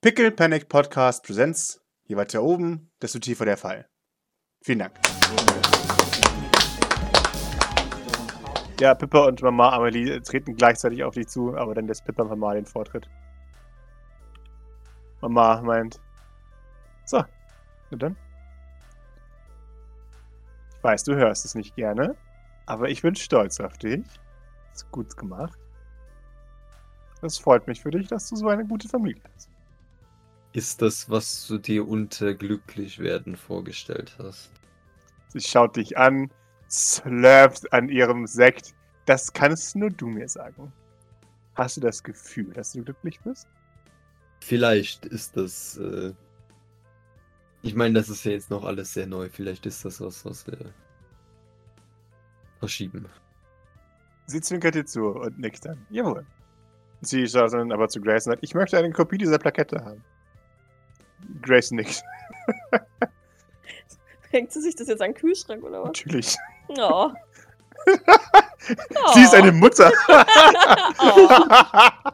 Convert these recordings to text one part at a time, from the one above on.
Pickle Panic Podcast Presents. Je weiter oben, desto tiefer der Fall. Vielen Dank. Ja, Pippa und Mama Amelie treten gleichzeitig auf dich zu, aber dann lässt Pippa Mama den Vortritt. Mama meint, so, na dann. Ich weiß, du hörst es nicht gerne, aber ich bin stolz auf dich. Ist gut gemacht. Es freut mich für dich, dass du so eine gute Familie hast. Ist das, was du dir unter glücklich werden vorgestellt hast? Sie schaut dich an, slurpt an ihrem Sekt. Das kannst nur du mir sagen. Hast du das Gefühl, dass du glücklich bist? Vielleicht ist das. Äh ich meine, das ist ja jetzt noch alles sehr neu. Vielleicht ist das was, was wir verschieben. Sie zwinkert dir zu und nickt dann. Jawohl. Sie schaut dann aber zu Grace und sagt, ich möchte eine Kopie dieser Plakette haben. Grace nickt. Hängt sie sich das jetzt an den Kühlschrank oder was? Natürlich. Oh. Sie ist eine Mutter. oh.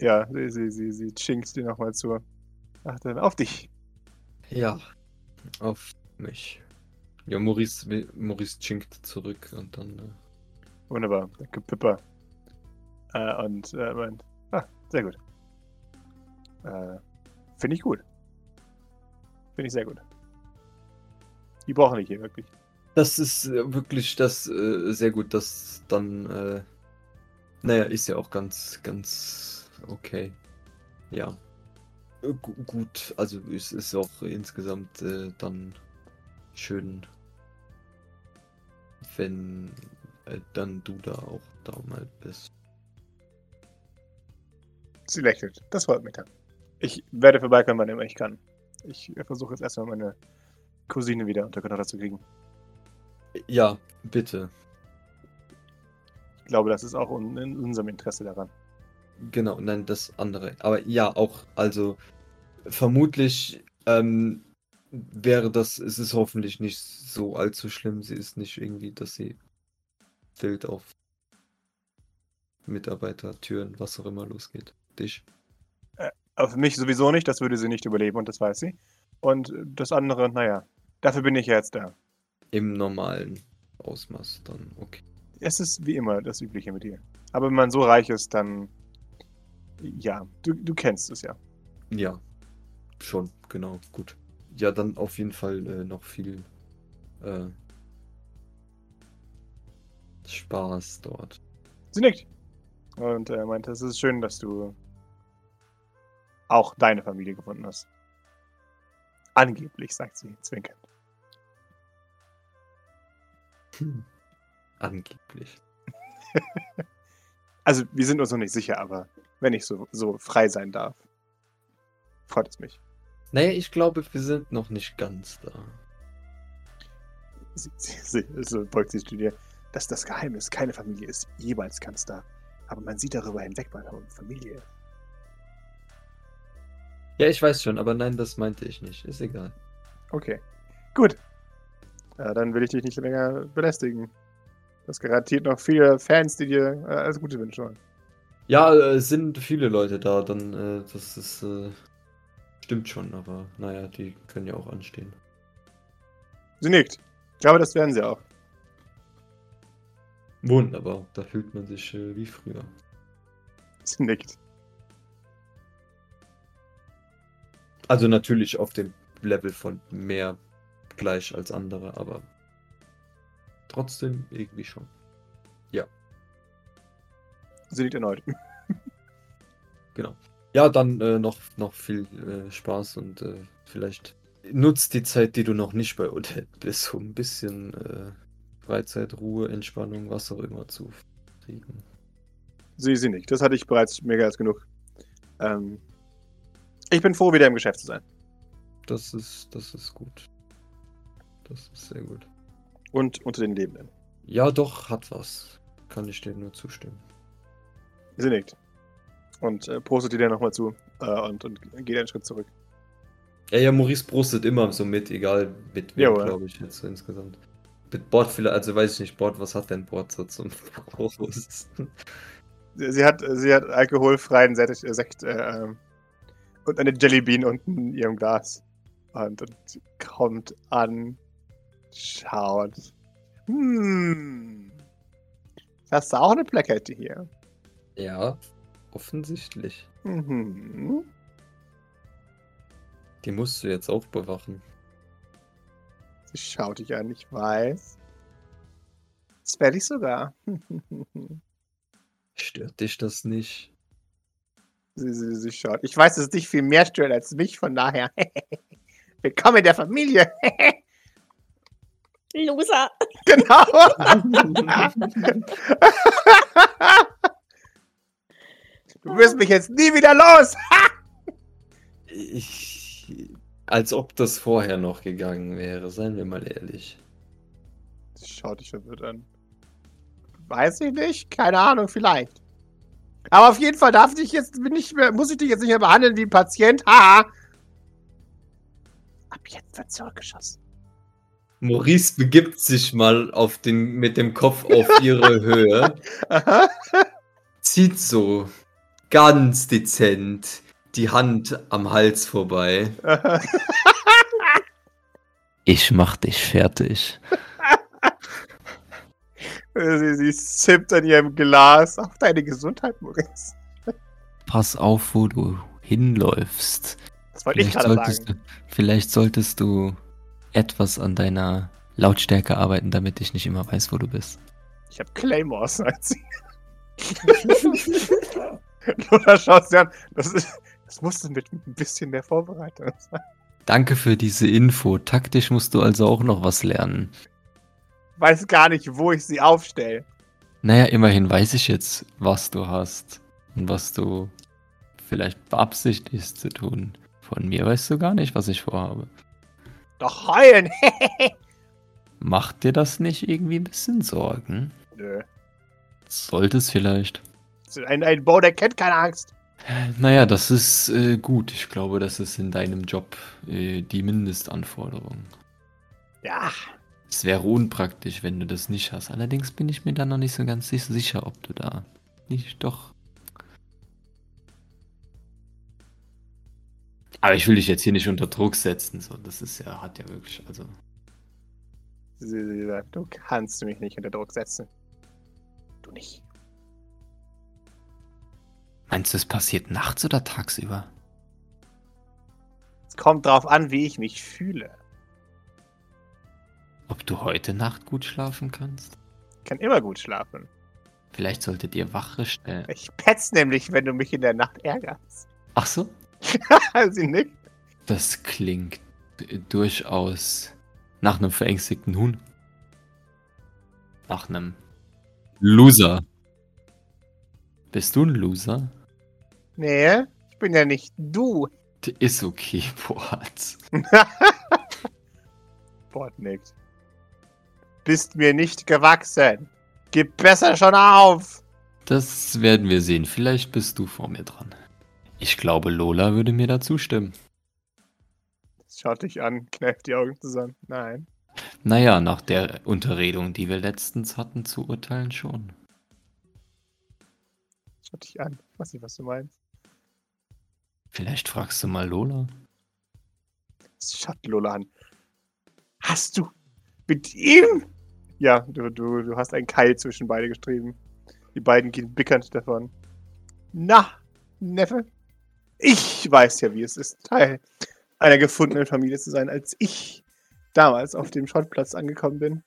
ja, sie, sie, sie, sie chinkt dir nochmal zu. Ach, dann auf dich. Ja, auf mich. Ja, Maurice, Maurice chinkt zurück und dann. Äh, Wunderbar. Danke, Pippa. Äh, und äh, meint, ah, sehr gut. Äh, Finde ich gut. Finde ich sehr gut. Die brauchen dich hier wirklich. das ist äh, wirklich das äh, sehr gut, dass dann. Äh, naja, ist ja auch ganz, ganz okay. Ja. Äh, gu- gut, also es ist auch insgesamt äh, dann schön, wenn äh, dann du da auch da mal bist. Sie lächelt. Das freut mich dann. Ich werde vorbeikommen, wann immer ich kann. Ich versuche jetzt erstmal meine Cousine wieder unter Kontrolle zu kriegen. Ja, bitte. Ich glaube, das ist auch un in unserem Interesse daran. Genau, nein, das andere. Aber ja, auch, also vermutlich ähm, wäre das, es ist hoffentlich nicht so allzu schlimm. Sie ist nicht irgendwie, dass sie wild auf Mitarbeiter, Türen, was auch immer losgeht. Dich. Aber für mich sowieso nicht, das würde sie nicht überleben und das weiß sie. Und äh, das andere, naja, dafür bin ich ja jetzt da. Im normalen Ausmaß dann, okay. Es ist wie immer das Übliche mit ihr. Aber wenn man so reich ist, dann. Ja, du, du kennst es ja. Ja, schon, genau, gut. Ja, dann auf jeden Fall äh, noch viel äh, Spaß dort. Sie nickt. Und er meinte, es ist schön, dass du auch deine Familie gefunden hast. Angeblich, sagt sie, zwinkernd. Hm. Angeblich. Also, wir sind uns noch nicht sicher, aber wenn ich so, so frei sein darf, freut es mich. Naja, ich glaube, wir sind noch nicht ganz da. Sie, sie, sie, so beugt sich zu dir. Das Geheimnis. Keine Familie ist ganz da. Aber man sieht darüber hinweg, weil man Familie. Ja, ich weiß schon, aber nein, das meinte ich nicht. Ist egal. Okay. Gut. Ja, dann will ich dich nicht länger belästigen. Das garantiert noch viele Fans, die dir äh, alles Gute wünschen wollen. Ja, äh, es sind viele Leute da, dann, äh, das ist, äh, stimmt schon, aber naja, die können ja auch anstehen. Sie nickt. Ich glaube, das werden sie auch. Wunderbar, da fühlt man sich äh, wie früher. Sie nickt. Also natürlich auf dem Level von mehr gleich als andere, aber trotzdem irgendwie schon. Sie nickt erneut. Genau. Ja, dann äh, noch, noch viel äh, Spaß und äh, vielleicht nutzt die Zeit, die du noch nicht bei Odette bist, um ein bisschen äh, Freizeit, Ruhe, Entspannung, was auch immer zu kriegen. Sie, sie nickt. Das hatte ich bereits mehr als genug. Ähm, ich bin froh, wieder im Geschäft zu sein. Das ist, das ist gut. Das ist sehr gut. Und unter den Lebenden. Ja, doch, hat was. Kann ich dir nur zustimmen. Sie nickt. Und äh, prostet dir dann nochmal zu äh, und, und geht einen Schritt zurück. Ja, ja, Maurice prostet immer so mit, egal mit wem, glaube ich, jetzt so insgesamt. Mit Bord vielleicht, also weiß ich nicht, Bord, was hat denn Bord so zum Prost? Sie hat, sie hat alkoholfreien Sekt, äh, Sekt äh, ähm, und eine Jellybean unten in ihrem Glas. Und, und kommt an, schaut. Hm. Hast du auch eine Plakette hier? Ja, offensichtlich. Mhm. Die musst du jetzt auch bewachen. Sie schaut dich an, ich weiß. Das werde ich sogar. Stört dich das nicht? sie, sie, sie schaut. Ich weiß, dass es dich viel mehr stört als mich, von daher. Willkommen in der Familie. Loser. genau. Du wirst mich jetzt nie wieder los. Ich. Als ob das vorher noch gegangen wäre, seien wir mal ehrlich. Sie schaut dich verwirrt an. Weiß ich nicht. Keine Ahnung, vielleicht. Aber auf jeden Fall darf ich jetzt nicht mehr, muss ich dich jetzt nicht mehr behandeln wie ein Patient. Haha. Ab jetzt wird zurückgeschossen. Maurice begibt sich mal auf den, mit dem Kopf auf ihre Höhe, Aha. zieht so ganz dezent die Hand am Hals vorbei. Ich mach dich fertig. Sie, sie sippt an ihrem Glas. Auf deine Gesundheit, Maurice. Pass auf, wo du hinläufst. Das wollte ich Vielleicht gerade solltest, sagen. du, vielleicht solltest du etwas an deiner Lautstärke arbeiten, damit ich nicht immer weiß, wo du bist. Ich habe Claymores als sie. Lola schaut sie an. Das, ist, das musste mit ein bisschen mehr Vorbereitung sein. Danke für diese Info. Taktisch musst du also auch noch was lernen. Weiß gar nicht, wo ich sie aufstelle. Naja, immerhin weiß ich jetzt, was du hast und was du vielleicht beabsichtigst zu tun. Von mir weißt du gar nicht, was ich vorhabe. Doch heulen. Macht dir das nicht irgendwie ein bisschen Sorgen? Nö. Sollte es vielleicht. Ein, ein Bo, der kennt keine Angst. Naja, das ist äh, gut. Ich glaube, das ist in deinem Job äh, die Mindestanforderung. Ja. Es wäre unpraktisch, wenn du das nicht hast. Allerdings bin ich mir da noch nicht so ganz sich- sicher, ob du da nicht doch. Aber ich will dich jetzt hier nicht unter Druck setzen. So, das ist ja, hat ja wirklich, also. Du kannst mich nicht unter Druck setzen. Du nicht. Meinst du, es passiert nachts oder tagsüber? Es kommt drauf an, wie ich mich fühle. Ob du heute Nacht gut schlafen kannst? Ich kann immer gut schlafen. Vielleicht solltet ihr Wache stellen. Ich petz nämlich, wenn du mich in der Nacht ärgerst. Ach so? sie nickt. Das klingt durchaus nach einem verängstigten Huhn. Nach einem Loser. Bist du ein Loser? Nee, ich bin ja nicht du. D- Ist okay, Boaz. Bord nickt. Bist mir nicht gewachsen. Gib besser schon auf. Das werden wir sehen. Vielleicht bist du vor mir dran. Ich glaube, Lola würde mir da zustimmen. Schaut dich an, kneift die Augen zusammen. Nein. Naja, nach der Unterredung, die wir letztens hatten, zu urteilen schon. Schaut dich an. Ich weiß nicht, was du meinst. Vielleicht fragst du mal Lola. Schaut Lola an. Hast du mit ihm? Ja, du, du, du hast einen Keil zwischen beide gestrieben. Die beiden gehen bickernd davon. Na, Neffe? Ich weiß ja, wie es ist, Teil einer gefundenen Familie zu sein, als ich damals auf dem Schrottplatz angekommen bin.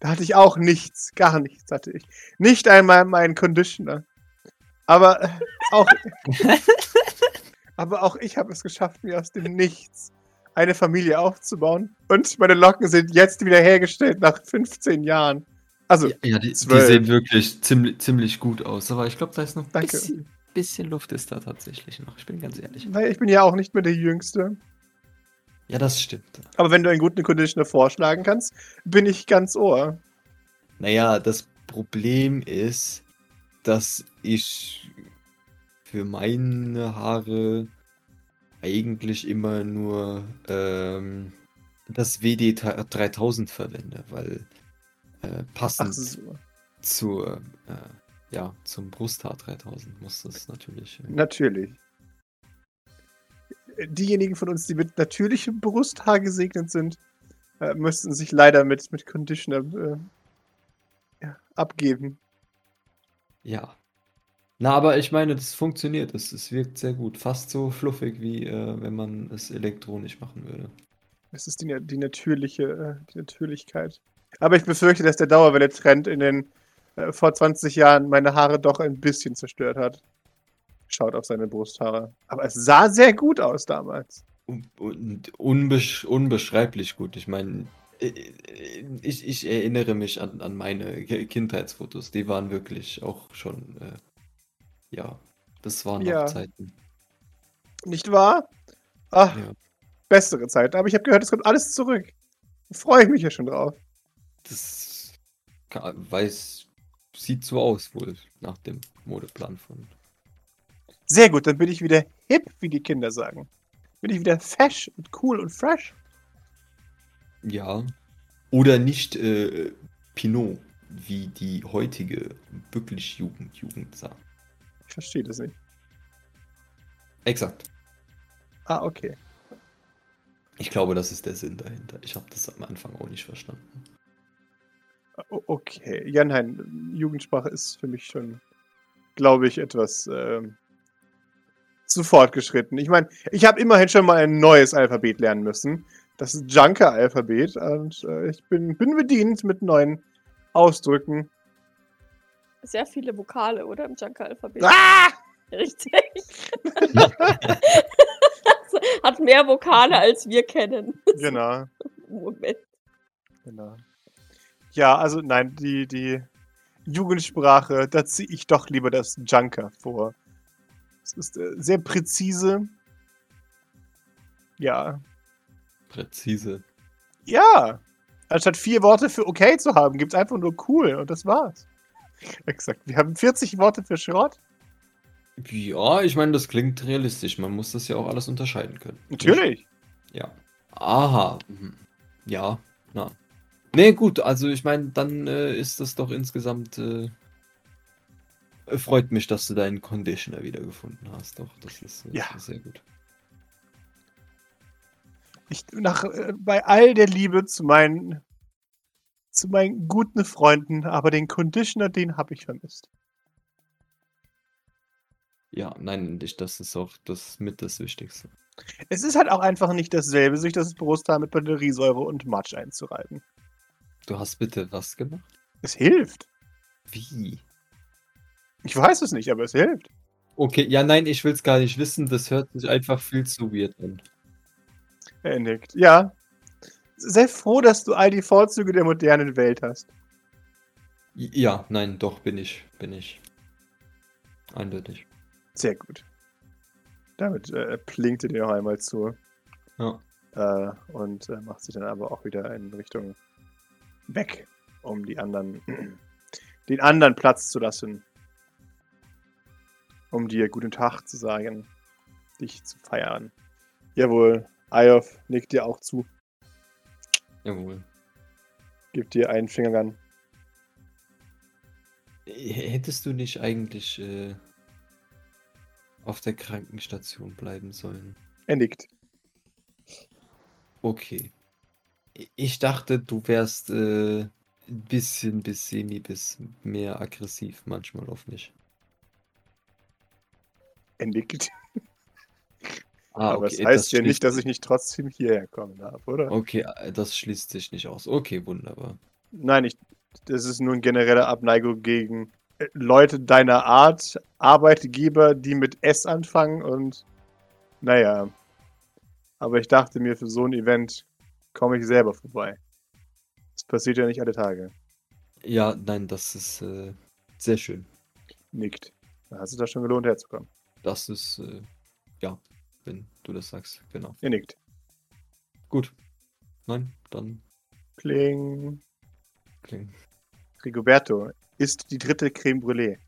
Da hatte ich auch nichts, gar nichts hatte ich. Nicht einmal meinen Conditioner. Aber äh, auch, aber auch ich habe es geschafft, mir aus dem Nichts eine Familie aufzubauen. Und meine Locken sind jetzt wieder hergestellt nach 15 Jahren. Also, Ja, die, die zwölf. sehen wirklich ziemlich, ziemlich gut aus. Aber ich glaube, da ist noch ein bisschen, bisschen Luft ist da tatsächlich noch. Ich bin ganz ehrlich. naja, ich bin ja auch nicht mehr der Jüngste. Ja, das stimmt. Aber wenn du einen guten Conditioner vorschlagen kannst, bin ich ganz ohr. Naja, das Problem ist, dass ich für meine Haare eigentlich immer nur ähm, das WD 3000 verwende, weil äh, passend so. zur, äh, ja, zum Brusthaar 3000 muss das natürlich. Äh, natürlich. Diejenigen von uns, die mit natürlichem Brusthaar gesegnet sind, äh, müssten sich leider mit, mit Conditioner äh, ja, abgeben. ja. Na, aber ich meine, das funktioniert. Es, es wirkt sehr gut. Fast so fluffig, wie äh, wenn man es elektronisch machen würde. Es ist die, die natürliche äh, die Natürlichkeit. Aber ich befürchte, dass der Dauerwelle-Trend in den äh, vor 20 Jahren meine Haare doch ein bisschen zerstört hat. Schaut auf seine Brusthaare. Aber es sah sehr gut aus damals. Und, und unbesch unbeschreiblich gut. Ich meine, äh, ich, ich erinnere mich an, an meine Ki- Kindheitsfotos. Die waren wirklich auch schon, äh, ja, das waren noch Ja. Zeiten. Nicht wahr? Ach, Ja. bessere Zeit. Aber ich habe gehört, es kommt alles zurück. Freue ich mich ja schon drauf. Das ka- weiß, sieht so aus wohl nach dem Modeplan von. Sehr gut, dann bin ich wieder hip, wie die Kinder sagen. Bin ich wieder fesch und cool und fresh. Ja. Oder nicht äh, Pinot, wie die heutige wirklich Jugend, Jugend sagt. Verstehe das nicht. Exakt. Ah, okay. Ich glaube, das ist der Sinn dahinter. Ich habe das am Anfang auch nicht verstanden. Okay. Ja, nein, Jugendsprache ist für mich schon, glaube ich, etwas ähm, zu fortgeschritten. Ich meine, ich habe immerhin schon mal ein neues Alphabet lernen müssen. Das ist Junker-Alphabet. Und äh, ich bin, bin bedient mit neuen Ausdrücken. Sehr viele Vokale, oder? Im Junker-Alphabet. Ah! Richtig. Hat mehr Vokale, als wir kennen. Genau. Moment. Genau. Ja, also nein, die, die Jugendsprache, da ziehe ich doch lieber das Junker vor. Es ist äh, sehr präzise. Ja. Präzise. Ja. Anstatt vier Worte für okay zu haben, gibt es einfach nur cool und das war's. Exakt. Wir haben 40 Worte für Schrott. Ja, ich meine, das klingt realistisch. Man muss das ja auch alles unterscheiden können. Natürlich. Ja. Aha. Mhm. Ja, na. Nee, gut, also ich meine, dann äh, ist das doch insgesamt. Äh, freut mich, dass du deinen Conditioner wiedergefunden hast. Doch, das ist äh, Ja. sehr gut. Ich, nach, äh, bei all der Liebe zu meinen, zu meinen guten Freunden, aber den Conditioner, den habe ich vermisst. Ja, nein, das ist auch das mit das Wichtigste. Es ist halt auch einfach nicht dasselbe, sich das Brusthaar mit Batteriesäure und Matsch einzureiben. Du hast bitte was gemacht? Es hilft. Wie? Ich weiß es nicht, aber es hilft. Okay, ja, nein, ich will es gar nicht wissen. Das hört sich einfach viel zu weird an. Er nickt. Ja. Sei froh, dass du all die Vorzüge der modernen Welt hast. Ja, nein, doch, bin ich. Bin ich. Eindeutig. Sehr gut. Damit äh, plinkt er dir noch einmal zu. Ja. Äh, und äh, macht sich dann aber auch wieder in Richtung weg, um die anderen, den anderen Platz zu lassen. Um dir guten Tag zu sagen, dich zu feiern. Jawohl, Ayof nickt dir auch zu, Jawohl. gibt dir einen Fingergang. H- Hättest du nicht eigentlich äh, auf der Krankenstation bleiben sollen? Er nickt. Okay. Ich dachte, du wärst äh, ein bisschen bis semi bis mehr aggressiv manchmal auf mich. Er nickt. Ah, aber okay, es heißt ja schließt nicht, dass ich nicht trotzdem hierher kommen darf, oder? Okay, äh, das schließt sich nicht aus. Okay, wunderbar. Nein, ich, das ist nur eine generelle Abneigung gegen äh, Leute deiner Art, Arbeitgeber, die mit S anfangen und naja. Aber ich dachte mir, für so ein Event komme ich selber vorbei. Das passiert ja nicht alle Tage. Ja, nein, das ist äh, sehr schön. Nickt. Da hat es da schon gelohnt, herzukommen. Das ist, äh, ja, wenn du das sagst, genau. Er nickt. Gut. Nein, dann Kling. klingt. Rigoberto ist die dritte Creme Brûlée.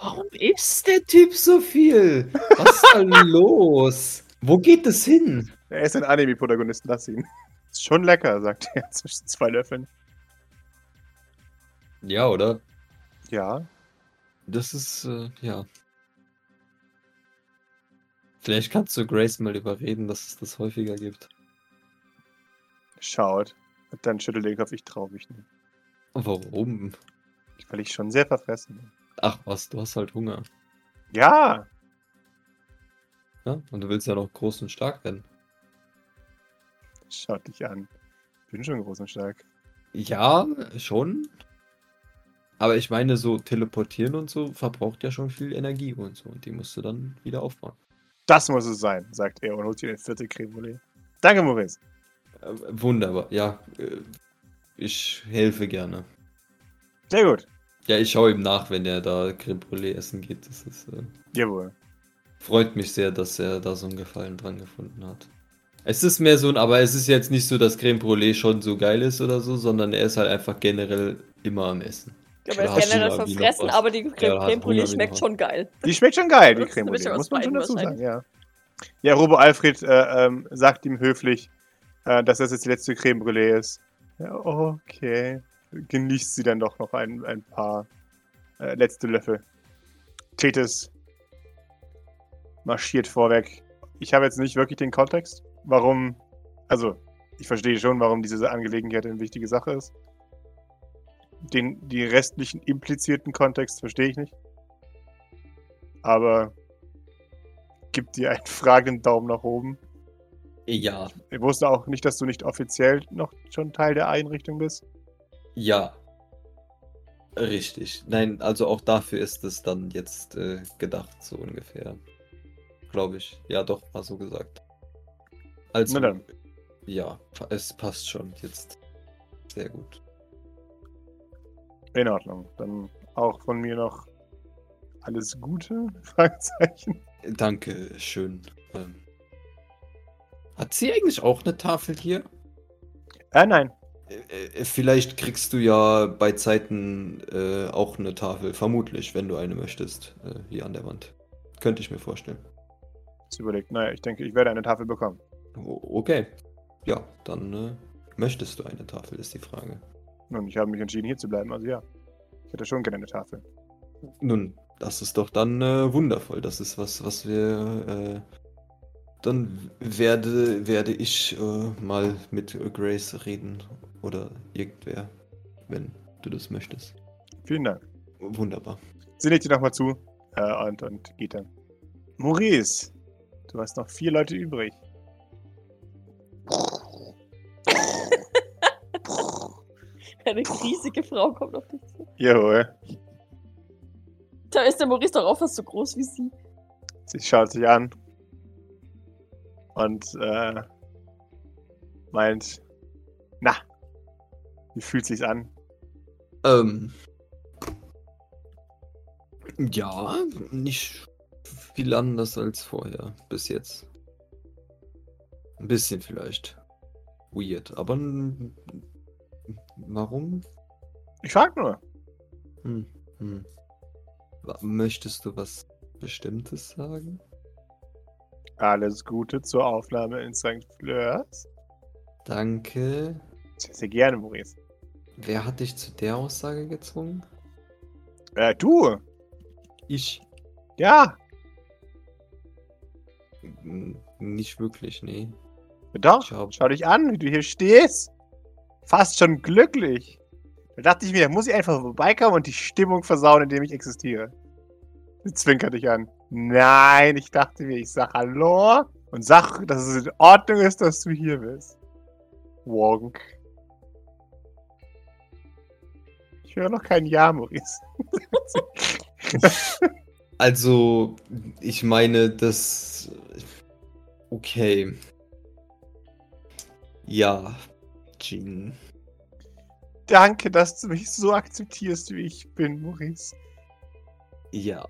Warum isst der Typ so viel? Was ist denn los? Wo geht das hin? Er ist ein Anime-Protagonist, lass ihn. Ist schon lecker, sagt er zwischen zwei Löffeln. Ja, oder? Ja. Das ist, äh, ja. Vielleicht kannst du Grace mal überreden, dass es das häufiger gibt. Schaut. Und dann schüttelt den Kopf, ich trau mich nicht. Warum? Weil ich schon sehr verfressen bin. Ach was, du hast halt Hunger. Ja! Ja? Und du willst ja noch groß und stark werden. Schaut dich an. Bin schon groß und stark. Ja, schon. Aber ich meine, so teleportieren und so verbraucht ja schon viel Energie und so. Und die musst du dann wieder aufbauen. Das muss es sein, sagt er und holt sich den vierte Creme Brûlée. Danke, Maurice. Äh, wunderbar. Ja, äh, ich helfe gerne. Sehr gut. Ja, ich schaue ihm nach, wenn er da Creme Brûlée essen geht. Das ist, äh, Jawohl. freut mich sehr, dass er da so einen Gefallen dran gefunden hat. Es ist mehr so ein, aber es ist jetzt nicht so, dass Creme Brûlée schon so geil ist oder so, sondern er ist halt einfach generell immer am Essen. Ja, du generell mal wie noch verfressen, was? aber die Ja, Creme, hast Creme Brûlée schmeckt schon geil. Die schmeckt schon geil, die Das Creme Brûlée. Muss man schon dazu sagen, ja. Ja, Robo Alfred äh, ähm, sagt ihm höflich, äh, dass das jetzt die letzte Creme Brûlée ist. Ja, okay. Genießt sie dann doch noch ein, ein paar äh, letzte Löffel. Tethys marschiert vorweg. Ich habe jetzt nicht wirklich den Kontext, warum. Also, ich verstehe schon, warum diese Angelegenheit eine wichtige Sache ist. Den, die restlichen implizierten Kontext verstehe ich nicht. Aber gibt dir einen fragenden Daumen nach oben. Ja, Ich wusste auch nicht, dass du nicht offiziell noch schon Teil der Einrichtung bist. ja. Richtig. Nein, also auch dafür ist es dann jetzt äh, gedacht, so ungefähr. Glaube ich. Ja, doch, war so gesagt. Also, Na dann. ja, es passt schon jetzt. Sehr gut. In Ordnung. Dann auch von mir noch alles Gute? Fragezeichen. Danke schön. Ähm, hat sie eigentlich auch eine Tafel hier? Äh, nein. Äh, äh, Vielleicht kriegst du ja bei Zeiten äh, auch eine Tafel, vermutlich, wenn du eine möchtest, äh, hier an der Wand. Könnte ich mir vorstellen. Jetzt überlegt. Naja, ich denke, ich werde eine Tafel bekommen. O okay. Ja, dann äh, möchtest du eine Tafel, ist die Frage. Und ich habe mich entschieden, hier zu bleiben. Also ja. Ich hätte schon gerne eine Tafel. Nun, das ist doch dann äh, wundervoll. Das ist was, was wir. Äh, dann werde, werde ich äh, mal mit Grace reden oder irgendwer, wenn du das möchtest. Vielen Dank. Wunderbar. Sie legt dir nochmal zu äh, und, und geht dann. Maurice, du hast noch vier Leute übrig. Eine riesige Frau kommt auf dich zu. Jawohl. Da ist der Maurice doch auch fast so groß wie sie. Sie schaut sich an und äh, meint, na, wie fühlt sich's an? Ähm. Ja, nicht viel anders als vorher, bis jetzt. Ein bisschen vielleicht. Weird, aber warum? Ich frag nur. Hm, hm. Möchtest du was Bestimmtes sagen? Alles Gute zur Aufnahme in St. Fleurs. Danke. Sehr, sehr gerne, Maurice. Wer hat dich zu der Aussage gezwungen? Äh, du? Ich. Ja, N- Nicht wirklich, nee. doch. Ich hab- Schau dich an, wie du hier stehst. Fast schon glücklich. Da dachte ich mir, muss ich einfach vorbeikommen und die Stimmung versauen, indem ich existiere. Sie zwinkert dich an. Nein, ich dachte mir, ich sag Hallo und sag, dass es in Ordnung ist, dass du hier bist. Wonk. Ich höre noch kein Ja, Maurice. Also, ich meine, das. Okay. Ja, Jean. Danke, dass du mich so akzeptierst, wie ich bin, Maurice. Ja.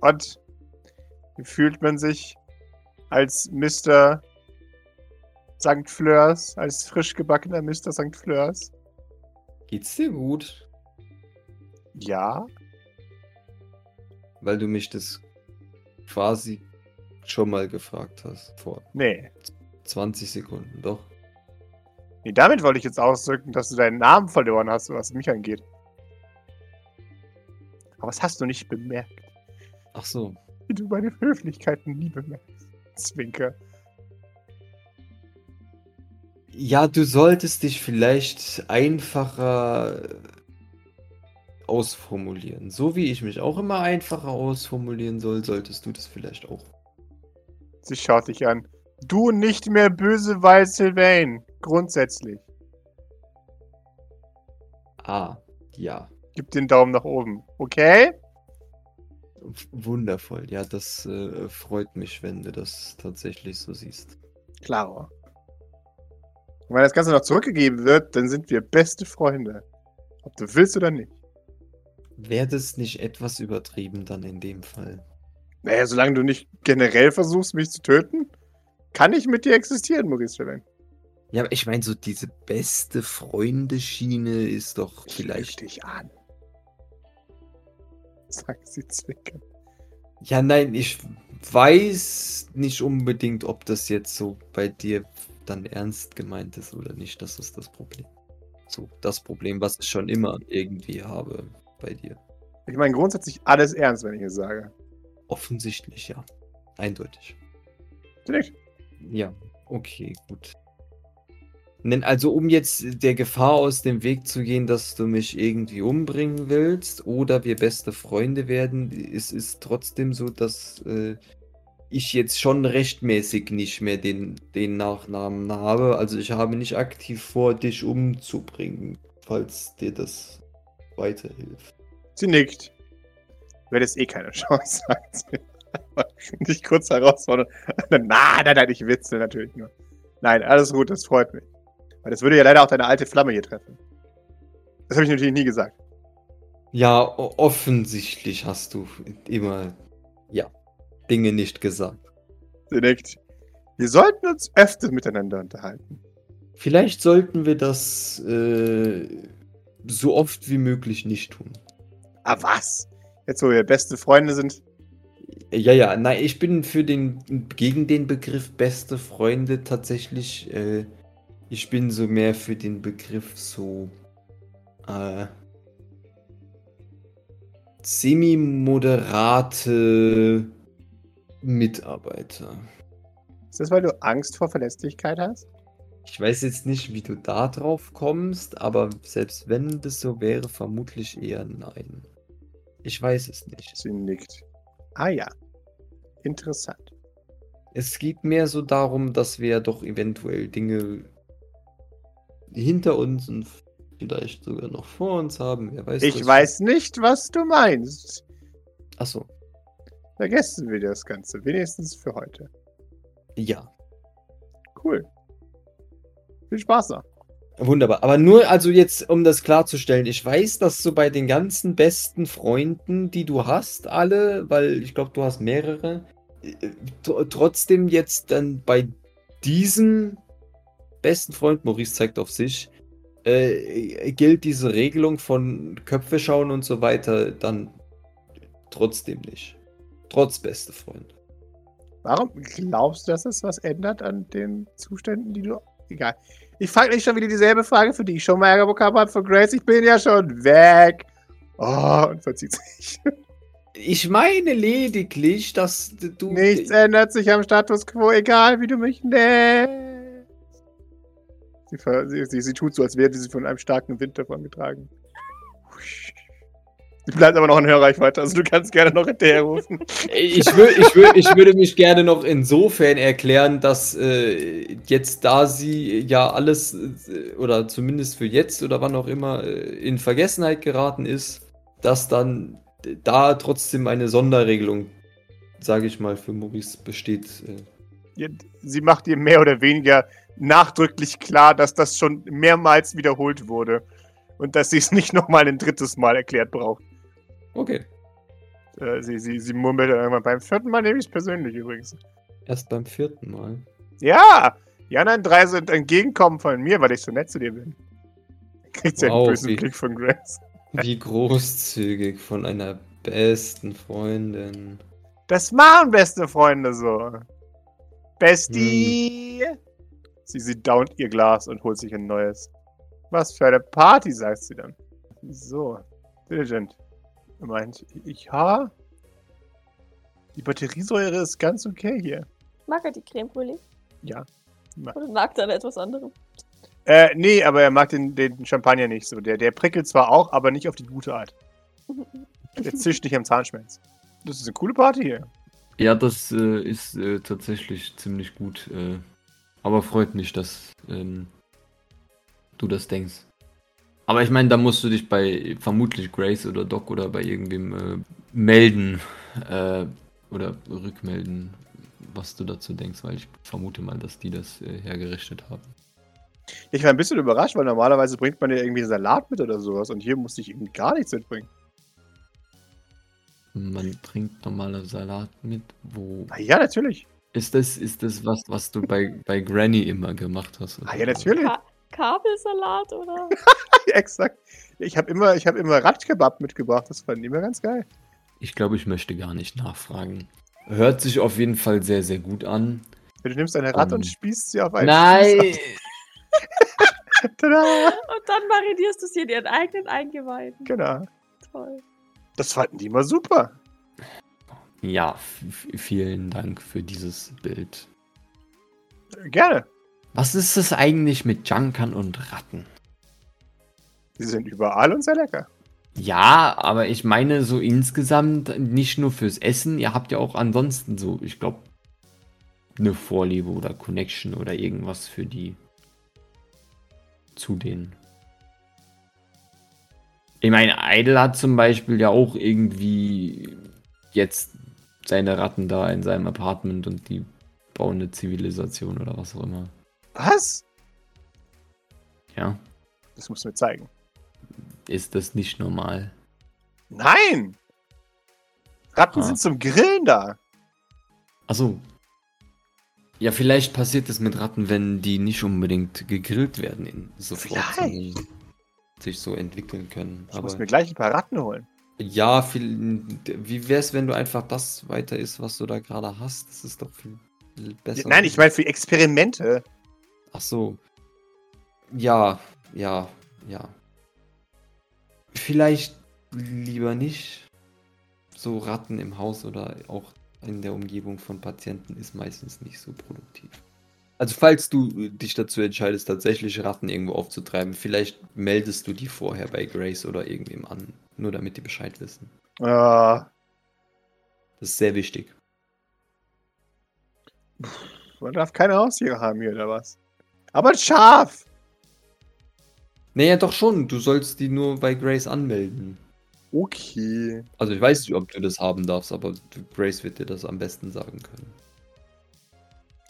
Und wie fühlt man sich als Mr. St. Fleurs, als frisch gebackener Mr. St. Fleurs? Geht's dir gut? Ja. Weil du mich das quasi schon mal gefragt hast. Vor Nee. 20 Sekunden, doch. Nee, damit wollte ich jetzt ausdrücken, dass du deinen Namen verloren hast, was mich angeht. Aber das hast du nicht bemerkt, Ach so. wie du meine Höflichkeiten nie bemerkst. Zwinker. Ja, du solltest dich vielleicht einfacher ausformulieren. So wie ich mich auch immer einfacher ausformulieren soll, solltest du das vielleicht auch. Sie schaut dich an. Du nicht mehr böse, weil Sylvain. Grundsätzlich. Ah, ja. Gib den Daumen nach oben. Okay? Wundervoll. Ja, das äh, freut mich, wenn du das tatsächlich so siehst. Klaro. Und wenn das Ganze noch zurückgegeben wird, dann sind wir beste Freunde. Ob du willst oder nicht. Wäre das nicht etwas übertrieben dann in dem Fall? Naja, solange du nicht generell versuchst, mich zu töten, kann ich mit dir existieren, Maurice Sylvain. Ja, aber ich meine, so diese beste Freunde-Schiene ist doch vielleicht. dich an. Sagt sie zwickern. Ja, nein, ich weiß nicht unbedingt, ob das jetzt so bei dir dann ernst gemeint ist oder nicht. Das ist das Problem. So, das Problem, was ich schon immer irgendwie habe bei dir. Ich meine grundsätzlich alles ernst, wenn ich es sage. Offensichtlich, ja. Eindeutig. Direkt. Ja, okay, gut. Also, um jetzt der Gefahr aus dem Weg zu gehen, dass du mich irgendwie umbringen willst oder wir beste Freunde werden, es ist trotzdem so, dass äh, ich jetzt schon rechtmäßig nicht mehr den, den Nachnamen habe. Also, ich habe nicht aktiv vor, dich umzubringen, falls dir das weiterhilft. Sie nickt. Du hättest eh keine Chance, sagt sie. Nicht kurz herausfordern. Na, nein, nein, ich witze natürlich nur. Nein, alles gut, das freut mich. Weil das würde ja leider auch deine alte Flamme hier treffen. Das habe ich natürlich nie gesagt. Ja, offensichtlich hast du immer, ja, Dinge nicht gesagt. Sie nickt. Wir sollten uns öfter miteinander unterhalten. Vielleicht sollten wir das äh, so oft wie möglich nicht tun. Ah, was? Jetzt, wo wir beste Freunde sind. Ja, ja, nein, ich bin für den, gegen den Begriff beste Freunde tatsächlich, äh, ich bin so mehr für den Begriff so, äh, semi-moderate Mitarbeiter. Ist das, weil du Angst vor Verlässlichkeit hast? Ich weiß jetzt nicht, wie du da drauf kommst, aber selbst wenn das so wäre, vermutlich eher nein. Ich weiß es nicht. Sie nickt. Ah ja. Interessant. Es geht mehr so darum, dass wir doch eventuell Dinge hinter uns und vielleicht sogar noch vor uns haben. Wer weiß Ich das? weiß nicht, was du meinst. Achso, Vergessen wir das Ganze. Wenigstens für heute. ja. Cool. Viel Spaß noch. Wunderbar. Aber nur, also jetzt, um das klarzustellen, ich weiß, dass du bei den ganzen besten Freunden, die du hast, alle, weil ich glaube, du hast mehrere, äh, tr- trotzdem jetzt dann bei diesem besten Freund, Maurice zeigt auf sich, äh, gilt diese Regelung von Köpfe schauen und so weiter dann trotzdem nicht. Trotz beste Freunde. Warum glaubst du, dass es was ändert an den Zuständen, die du. Egal. Ich frage nicht schon wieder dieselbe Frage, für die ich schon mal Ärger bekommen habe von Grace. Ich bin ja schon weg. Oh, und verzieht sich. Ich meine lediglich, dass du. Nichts ändert sich am Status quo, egal wie du mich nennst. Sie, sie, sie, sie tut so, als wäre sie von einem starken Wind davongetragen. Sie bleibt aber noch in Hörreichweite, also du kannst gerne noch hinterher rufen. Ich, wür, ich, wür, ich würde mich gerne noch insofern erklären, dass äh, jetzt, da sie ja alles, äh, oder zumindest für jetzt oder wann auch immer, äh, in Vergessenheit geraten ist, dass dann äh, da trotzdem eine Sonderregelung, sage ich mal, für Maurice besteht. Ja, Sie macht ihr mehr oder weniger nachdrücklich klar, dass das schon mehrmals wiederholt wurde. Und dass sie es nicht nochmal ein drittes Mal erklärt braucht. Okay. Äh, sie, sie, sie murmelt dann irgendwann beim vierten Mal, nehme ich es persönlich übrigens. Erst beim vierten Mal. Ja! Die anderen drei sind entgegenkommen von mir, weil ich so nett zu dir bin. Kriegt sie einen Wow, bösen wie- Blick von Grace. Wie großzügig von einer besten Freundin. Das machen beste Freunde so. Bestie! Sie, sie downt ihr Glas und holt sich ein neues. Was für eine Party, sagt sie dann. So, Diligent. Meint, ja. Die Batteriesäure ist ganz okay hier. Mag er die Creme Brûlée? Ja. Oder mag er etwas anderes? Äh, nee, aber er mag den, den Champagner nicht so. Der, der prickelt zwar auch, aber nicht auf die gute Art. Der zischt nicht am Zahnschmelz. Das ist eine coole Party hier. Ja, das äh, ist äh, tatsächlich ziemlich gut. Äh, aber freut mich, dass ähm, du das denkst. Aber ich meine, da musst du dich bei vermutlich Grace oder Doc oder bei irgendwem äh, melden äh, oder rückmelden, was du dazu denkst, weil ich vermute mal, dass die das äh, hergerichtet haben. Ich war ein bisschen überrascht, weil normalerweise bringt man ja irgendwie Salat mit oder sowas und hier musste ich irgendwie gar nichts mitbringen. Man bringt normaler Salat mit, wo. Ah, ja, natürlich. Ist das, ist das was, was du bei, bei Granny immer gemacht hast? Ah, ja, natürlich. Ka Kabelsalat oder? Exakt. Ich habe immer, ich hab immer Radkebab mitgebracht. Das fand ich immer ganz geil. Ich glaube, ich möchte gar nicht nachfragen. Hört sich auf jeden Fall sehr, sehr gut an. Du nimmst eine Ratte Um, und spießt sie auf einen Nein! Und dann marinierst du sie in ihren eigenen Eingeweiden. Genau. Toll. Das fanden die immer super. Ja, vielen Dank für dieses Bild. Gerne. Was ist es eigentlich mit Junkern und Ratten? Die sind überall und sehr lecker. Ja, aber ich meine so insgesamt nicht nur fürs Essen, ihr habt ja auch ansonsten so, ich glaube, eine Vorliebe oder Connection oder irgendwas für die zu denen. Ich meine, Idle hat zum Beispiel ja auch irgendwie jetzt seine Ratten da in seinem Apartment und die bauen eine Zivilisation oder was auch immer. Was? Ja, Das musst du mir zeigen. ist das nicht normal? Nein! Ratten Ah. sind zum Grillen da. Achso. Ja, vielleicht passiert es mit Ratten, wenn die nicht unbedingt gegrillt werden in sofort, Vielleicht. Sich so entwickeln können. Ich Aber muss mir gleich ein paar Ratten holen. ja, viel, wie wär's, wenn du einfach das weiter isst, was du da gerade hast? Das ist doch viel besser. Nein, ich meine für Experimente. Ach so. Ja, ja, ja. Vielleicht lieber nicht. So Ratten im Haus oder auch in der Umgebung von Patienten ist meistens nicht so produktiv. Also falls du äh, dich dazu entscheidest, tatsächlich Ratten irgendwo aufzutreiben, vielleicht meldest du die vorher bei Grace oder irgendwem an. Nur damit die Bescheid wissen. Ah, Das ist sehr wichtig. man darf keine Haustiere haben hier oder was? Aber ein Schaf! Naja, doch schon. Du sollst die nur bei Grace anmelden. Okay. Also ich weiß nicht, ob du das haben darfst, aber Grace wird dir das am besten sagen können.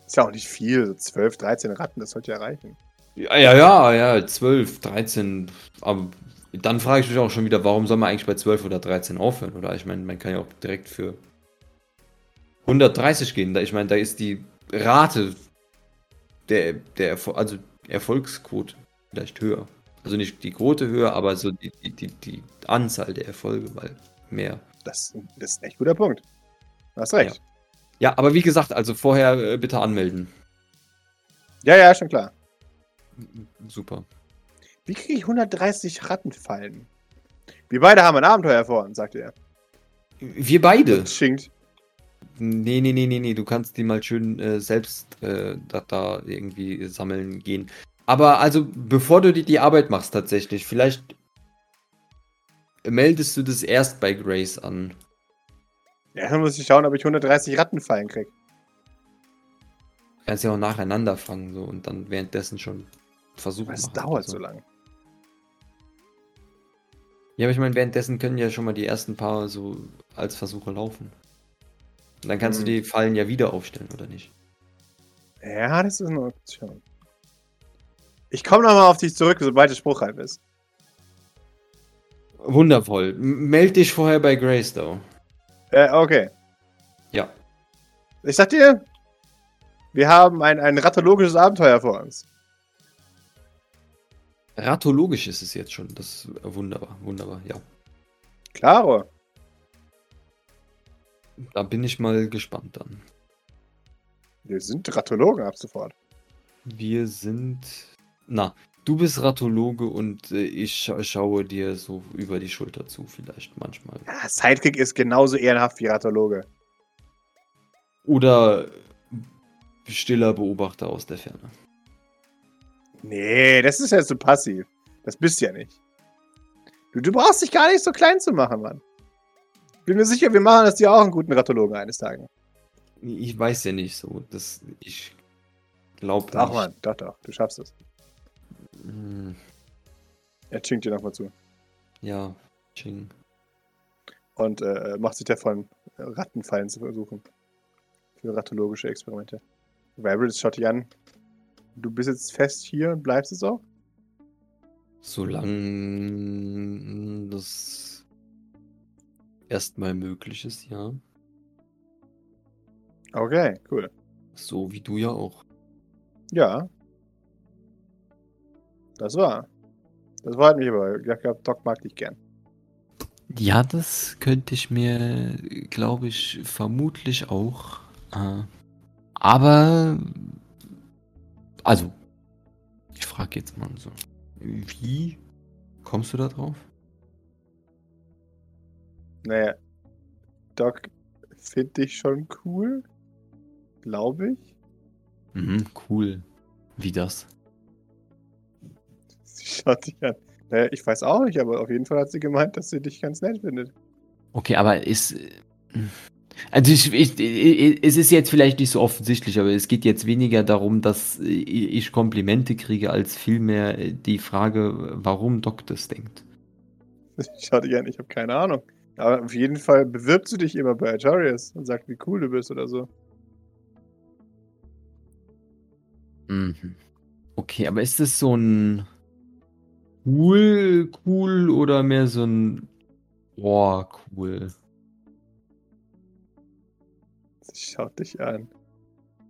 Ist ja auch nicht viel. So 12, 13 Ratten, das sollte ja reichen. Ja, ja, ja, ja, 12, 13. Aber dann frage ich mich auch schon wieder, warum soll man eigentlich bei 12 oder 13 aufhören? Oder ich meine, man kann ja auch direkt für 130 gehen. Ich meine, da ist die Rate der, der Erfol also Erfolgsquote vielleicht höher. Also nicht die Quote höher, aber so die, die, die, die Anzahl der Erfolge, weil mehr. Das, das ist ein echt guter Punkt. Du hast recht. Ja, aber wie gesagt, also vorher äh, bitte anmelden. Ja, ja, schon klar. Super. Wie kriege ich 130 Rattenfallen? Wir beide haben ein Abenteuer vor uns, sagte er. Wir beide. Und schinkt. Nee, nee, nee, nee, nee, du kannst die mal schön äh, selbst äh, da, da irgendwie sammeln gehen. Aber also, bevor du dir die Arbeit machst tatsächlich, vielleicht meldest du das erst bei Grace an. Ja, dann muss ich schauen, ob ich 130 Rattenfallen kriege. Du kannst ja auch nacheinander fangen so und dann währenddessen schon versuchen. Das dauert oder so lang. Ja, aber ich meine, währenddessen können ja schon mal die ersten paar so als Versuche laufen. Und dann kannst Hm. du die Fallen ja wieder aufstellen, oder nicht? Ja, das ist eine Option. Ich komme nochmal auf dich zurück, sobald der Spruch reif ist. Wundervoll. Meld dich vorher bei Grace, though. Äh, okay. Ja. Ich sag dir, wir haben ein, ein ratologisches Abenteuer vor uns. Ratologisch ist es jetzt schon. Das ist wunderbar, wunderbar, ja. Klaro. Da bin ich mal gespannt dann. Wir sind Ratologen ab sofort. Wir sind. Na, du bist Ratologe und äh, ich scha schaue dir so über die Schulter zu, vielleicht manchmal. Ja, Sidekick ist genauso ehrenhaft wie Ratologe. Oder stiller Beobachter aus der Ferne. Nee, das ist ja so passiv. Das bist du ja nicht. Du, du brauchst dich gar nicht so klein zu machen, Mann. Bin mir sicher, wir machen das dir auch einen guten Ratologen eines Tages. Ich weiß ja nicht so. Das, ich glaube nicht. Mann, doch, doch, du schaffst es. Hm, Er chinkt dir nochmal zu. Ja, Ching. Und äh, macht sich davon, äh, Rattenfallen zu versuchen. Für ratologische Experimente. Vibrant schaut dich an. Du bist jetzt fest hier und bleibst es auch? Solange das erstmal möglich ist, ja. Okay, cool. So wie du ja auch. Ja. Das war. Das freut mich aber. Ich glaube, Doc mag dich gern. Ja, das könnte ich mir, glaube ich, vermutlich auch. Äh, aber, also, ich frage jetzt mal so, wie kommst du da drauf? Naja, Doc finde ich schon cool. Glaube ich. Mhm, cool. Wie das? Schaut dich an. Naja, ich weiß auch nicht, aber auf jeden Fall hat sie gemeint, dass sie dich ganz nett findet. Okay, aber ist. äh, Also ich, ich, ich, es ist jetzt vielleicht nicht so offensichtlich, aber es geht jetzt weniger darum, dass ich Komplimente kriege, als vielmehr die Frage, warum Doc das denkt. Schaut dich an, ich habe keine Ahnung. Aber auf jeden Fall bewirbst du dich immer bei Ajarius und sagt, wie cool du bist oder so. Mhm. Okay, aber ist das so ein cool, cool oder mehr so ein boah, cool? Schaut dich an.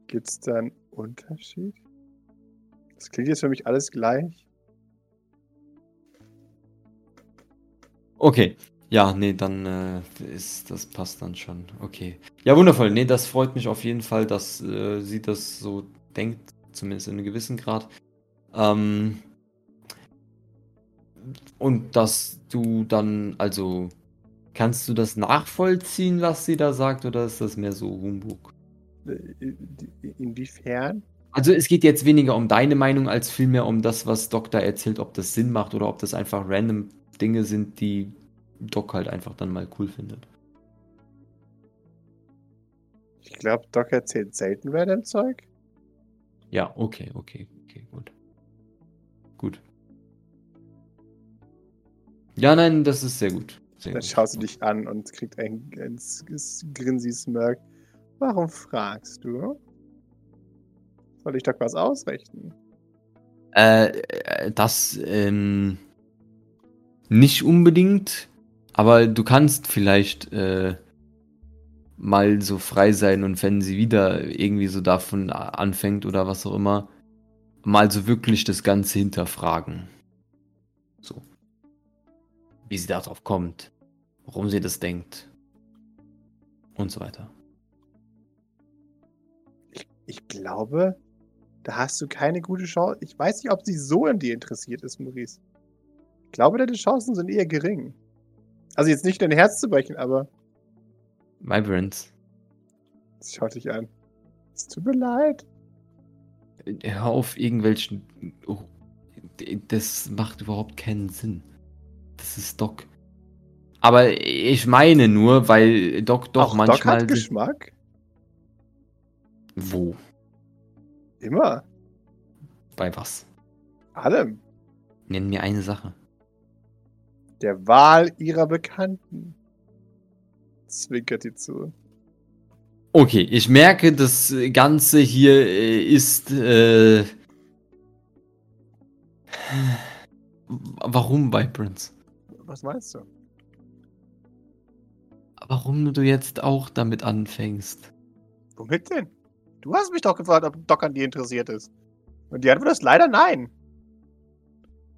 Gibt es da einen Unterschied? Das klingt jetzt für mich alles gleich. Okay. Ja, nee, dann äh, ist das passt dann schon. Okay. Ja, wundervoll. Nee, das freut mich auf jeden Fall, dass äh, sie das so denkt, zumindest in einem gewissen Grad. Ähm, und dass du dann, also, kannst du das nachvollziehen, was sie da sagt, oder ist das mehr so Humbug? Inwiefern? Also es geht jetzt weniger um deine Meinung, als vielmehr um das, was Doc da erzählt, ob das Sinn macht oder ob das einfach random Dinge sind, die Doc halt einfach dann mal cool findet. Ich glaube, Doc erzählt selten random Zeug. Ja, okay, okay, okay, gut. Gut. Ja, nein, das ist sehr gut. Sehr Dann gut. schaut sie dich an und kriegt ein, ein Grinsi-Smirk. Warum fragst du? Soll ich Doc was ausrichten? Äh, äh, das, ähm, nicht unbedingt, aber du kannst vielleicht, äh, mal so frei sein und wenn sie wieder irgendwie so davon anfängt oder was auch immer, mal so wirklich das Ganze hinterfragen. So. Wie sie darauf kommt, warum sie das denkt und so weiter. Ich glaube, da hast du keine gute Chance. Ich weiß nicht, ob sie so in dir interessiert ist, Maurice. Ich glaube, deine Chancen sind eher gering. Also jetzt nicht dein Herz zu brechen, aber Vibrance, sie schaut dich an. Es tut mir leid. hör auf irgendwelchen. Oh, das macht überhaupt keinen Sinn. Das ist Doc. Aber ich meine nur, weil Doc doch Auch Doc manchmal. hat Geschmack. Wo? Immer. Bei was? Allem. Nenn mir eine Sache. Der Wahl ihrer Bekannten. Zwinkert die zu. Okay, ich merke, das Ganze hier äh, ist. Äh, warum Vibrance? Was meinst du? Warum du jetzt auch damit anfängst? Womit denn? Du hast mich doch gefragt, ob Doc an dir interessiert ist. Und die Antwort ist leider nein.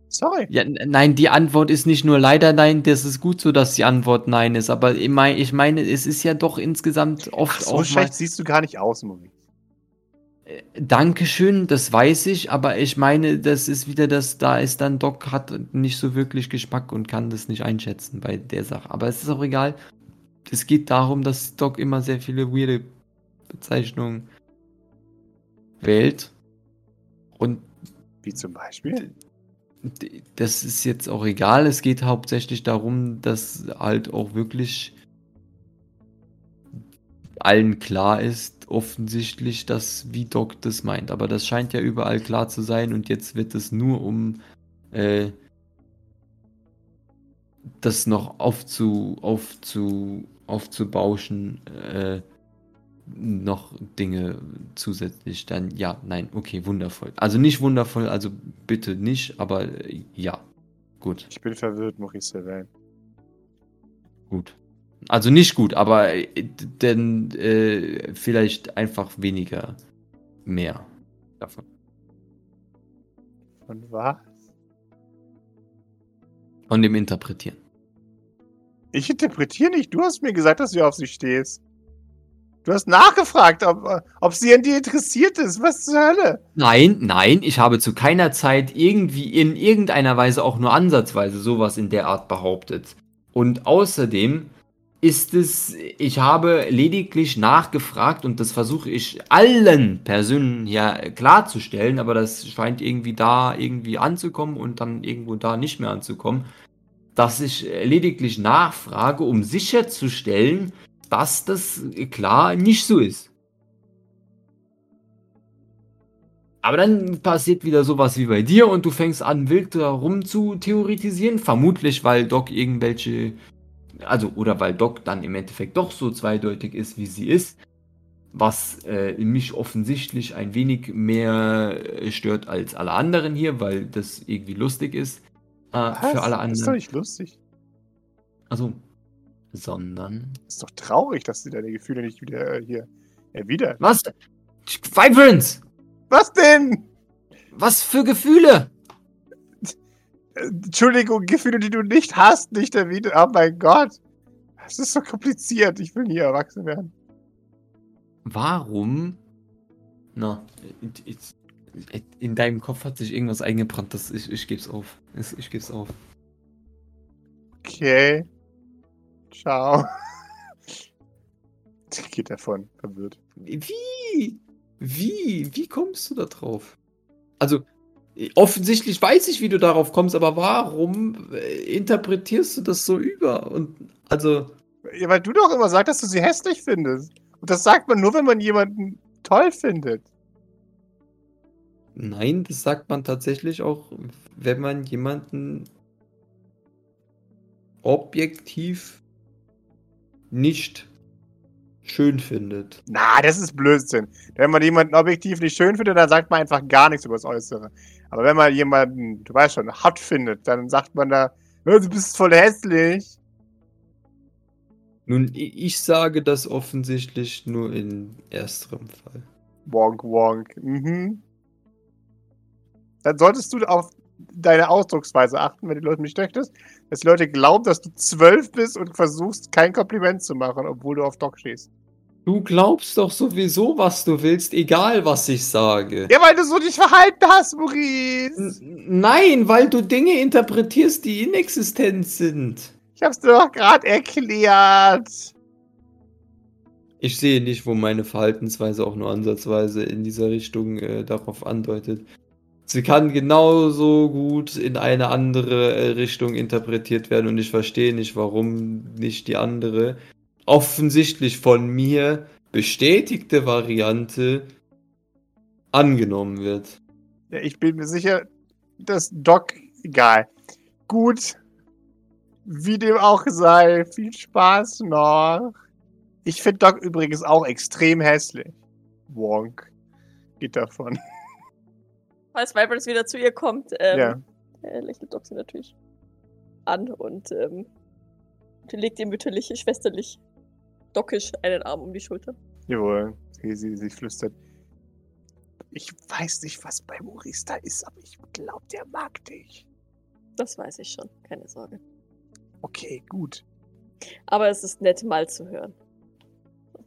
Sorry. Ja, nein, die Antwort ist nicht nur leider nein, das ist gut so, dass die Antwort nein ist, aber ich mein- ich meine, es ist ja doch insgesamt Ach, oft so auch mal, schlecht siehst du gar nicht aus, Maurice. Dankeschön, das weiß ich, aber ich meine, das ist wieder das, da ist dann Doc hat nicht so wirklich Geschmack und kann das nicht einschätzen bei der Sache. Aber es ist auch egal. Es geht darum, dass Doc immer sehr viele weirde Bezeichnungen wählt. Und Wie zum Beispiel? das ist jetzt auch egal. Es geht hauptsächlich darum, dass halt auch wirklich allen klar ist, offensichtlich, dass wie Doc das meint. Aber das scheint ja überall klar zu sein und jetzt wird es nur um äh, das noch aufzu, aufzu, aufzubauschen, äh, noch Dinge zusätzlich dann, ja, nein, okay, wundervoll. Also nicht wundervoll, also bitte nicht, aber äh, ja, gut, Ich bin verwirrt, Maurice Sylvain. gut. Also nicht gut, aber äh, denn äh, vielleicht einfach weniger mehr davon. Und was? Von dem Interpretieren. Ich interpretiere nicht. Du hast mir gesagt, dass du auf sie stehst. Du hast nachgefragt, ob, ob sie an dir interessiert ist. Was zur Hölle? Nein, nein, ich habe zu keiner Zeit irgendwie in irgendeiner Weise auch nur ansatzweise sowas in der Art behauptet. Und außerdem ist es, ich habe lediglich nachgefragt und das versuche ich allen Personen hier klarzustellen, aber das scheint irgendwie da irgendwie anzukommen und dann irgendwo da nicht mehr anzukommen, dass ich lediglich nachfrage, um sicherzustellen, dass das klar nicht so ist. Aber dann passiert wieder sowas wie bei dir und du fängst an, wild herum zu theoretisieren. Vermutlich, weil Doc irgendwelche, also, oder weil Doc dann im Endeffekt doch so zweideutig ist, wie sie ist. Was äh, mich offensichtlich ein wenig mehr äh, stört als alle anderen hier, weil das irgendwie lustig ist. Äh, Was? für alle Das ist doch anderen. nicht lustig. Also, sondern. Das ist doch traurig, dass sie deine Gefühle nicht wieder äh, hier erwidert. Was? Vibrance! Was denn? Was für Gefühle? Entschuldigung, Gefühle, die du nicht hast, nicht erwidert. Oh mein Gott. Das ist so kompliziert. Ich will nie erwachsen werden. Warum? Na, in, in, in deinem Kopf hat sich irgendwas eingebrannt, das ich, ich geb's auf. Ich, ich geb's auf. Okay. Ciao. Geht davon, verwirrt. Wie? Wie? Wie kommst du da drauf? Also, offensichtlich weiß ich, wie du darauf kommst, aber warum äh, interpretierst du das so über? Und also, Ja, weil du doch immer sagst, dass du sie hässlich findest. Und das sagt man nur, wenn man jemanden toll findet. nein, das sagt man tatsächlich auch, wenn man jemanden objektiv nicht schön findet. Na, das ist Blödsinn. Wenn man jemanden objektiv nicht schön findet, dann sagt man einfach gar nichts über das Äußere. Aber wenn man jemanden, du weißt schon, hot findet, dann sagt man da, "Hör, du bist voll hässlich. Nun, ich sage das offensichtlich nur in ersterem Fall. Wonk, wonk. Mhm. Dann solltest du auf deine Ausdrucksweise achten, wenn die Leute nicht möchtest, dass die Leute glauben, dass du zwölf bist und versuchst, kein Kompliment zu machen, obwohl du auf Doc stehst. Du glaubst doch sowieso, was du willst, egal was ich sage. Ja, weil du so dich verhalten hast, Maurice. N- Nein, weil du Dinge interpretierst, die inexistent sind. Ich hab's dir doch gerade erklärt. Ich sehe nicht, wo meine Verhaltensweise auch nur ansatzweise in dieser Richtung äh, darauf andeutet. Sie kann genauso gut in eine andere äh, Richtung interpretiert werden und ich verstehe nicht, warum nicht die andere offensichtlich von mir bestätigte Variante angenommen wird. Ja, ich bin mir sicher, dass Doc, egal. Gut. Wie dem auch sei. Viel Spaß noch. Ich finde Doc übrigens auch extrem hässlich. Wonk. Geht davon. Als Vibrance wieder zu ihr kommt, ähm, Ja. äh, lächelt Doc sie natürlich an und ähm, und legt ihr mütterlich, schwesterlich, dockisch einen Arm um die Schulter. Jawohl. Sie, sie, sie flüstert. Ich weiß nicht, was bei Maurice da ist, aber ich glaube, der mag dich. Das weiß ich schon, keine Sorge. Okay, gut. Aber es ist nett, mal zu hören.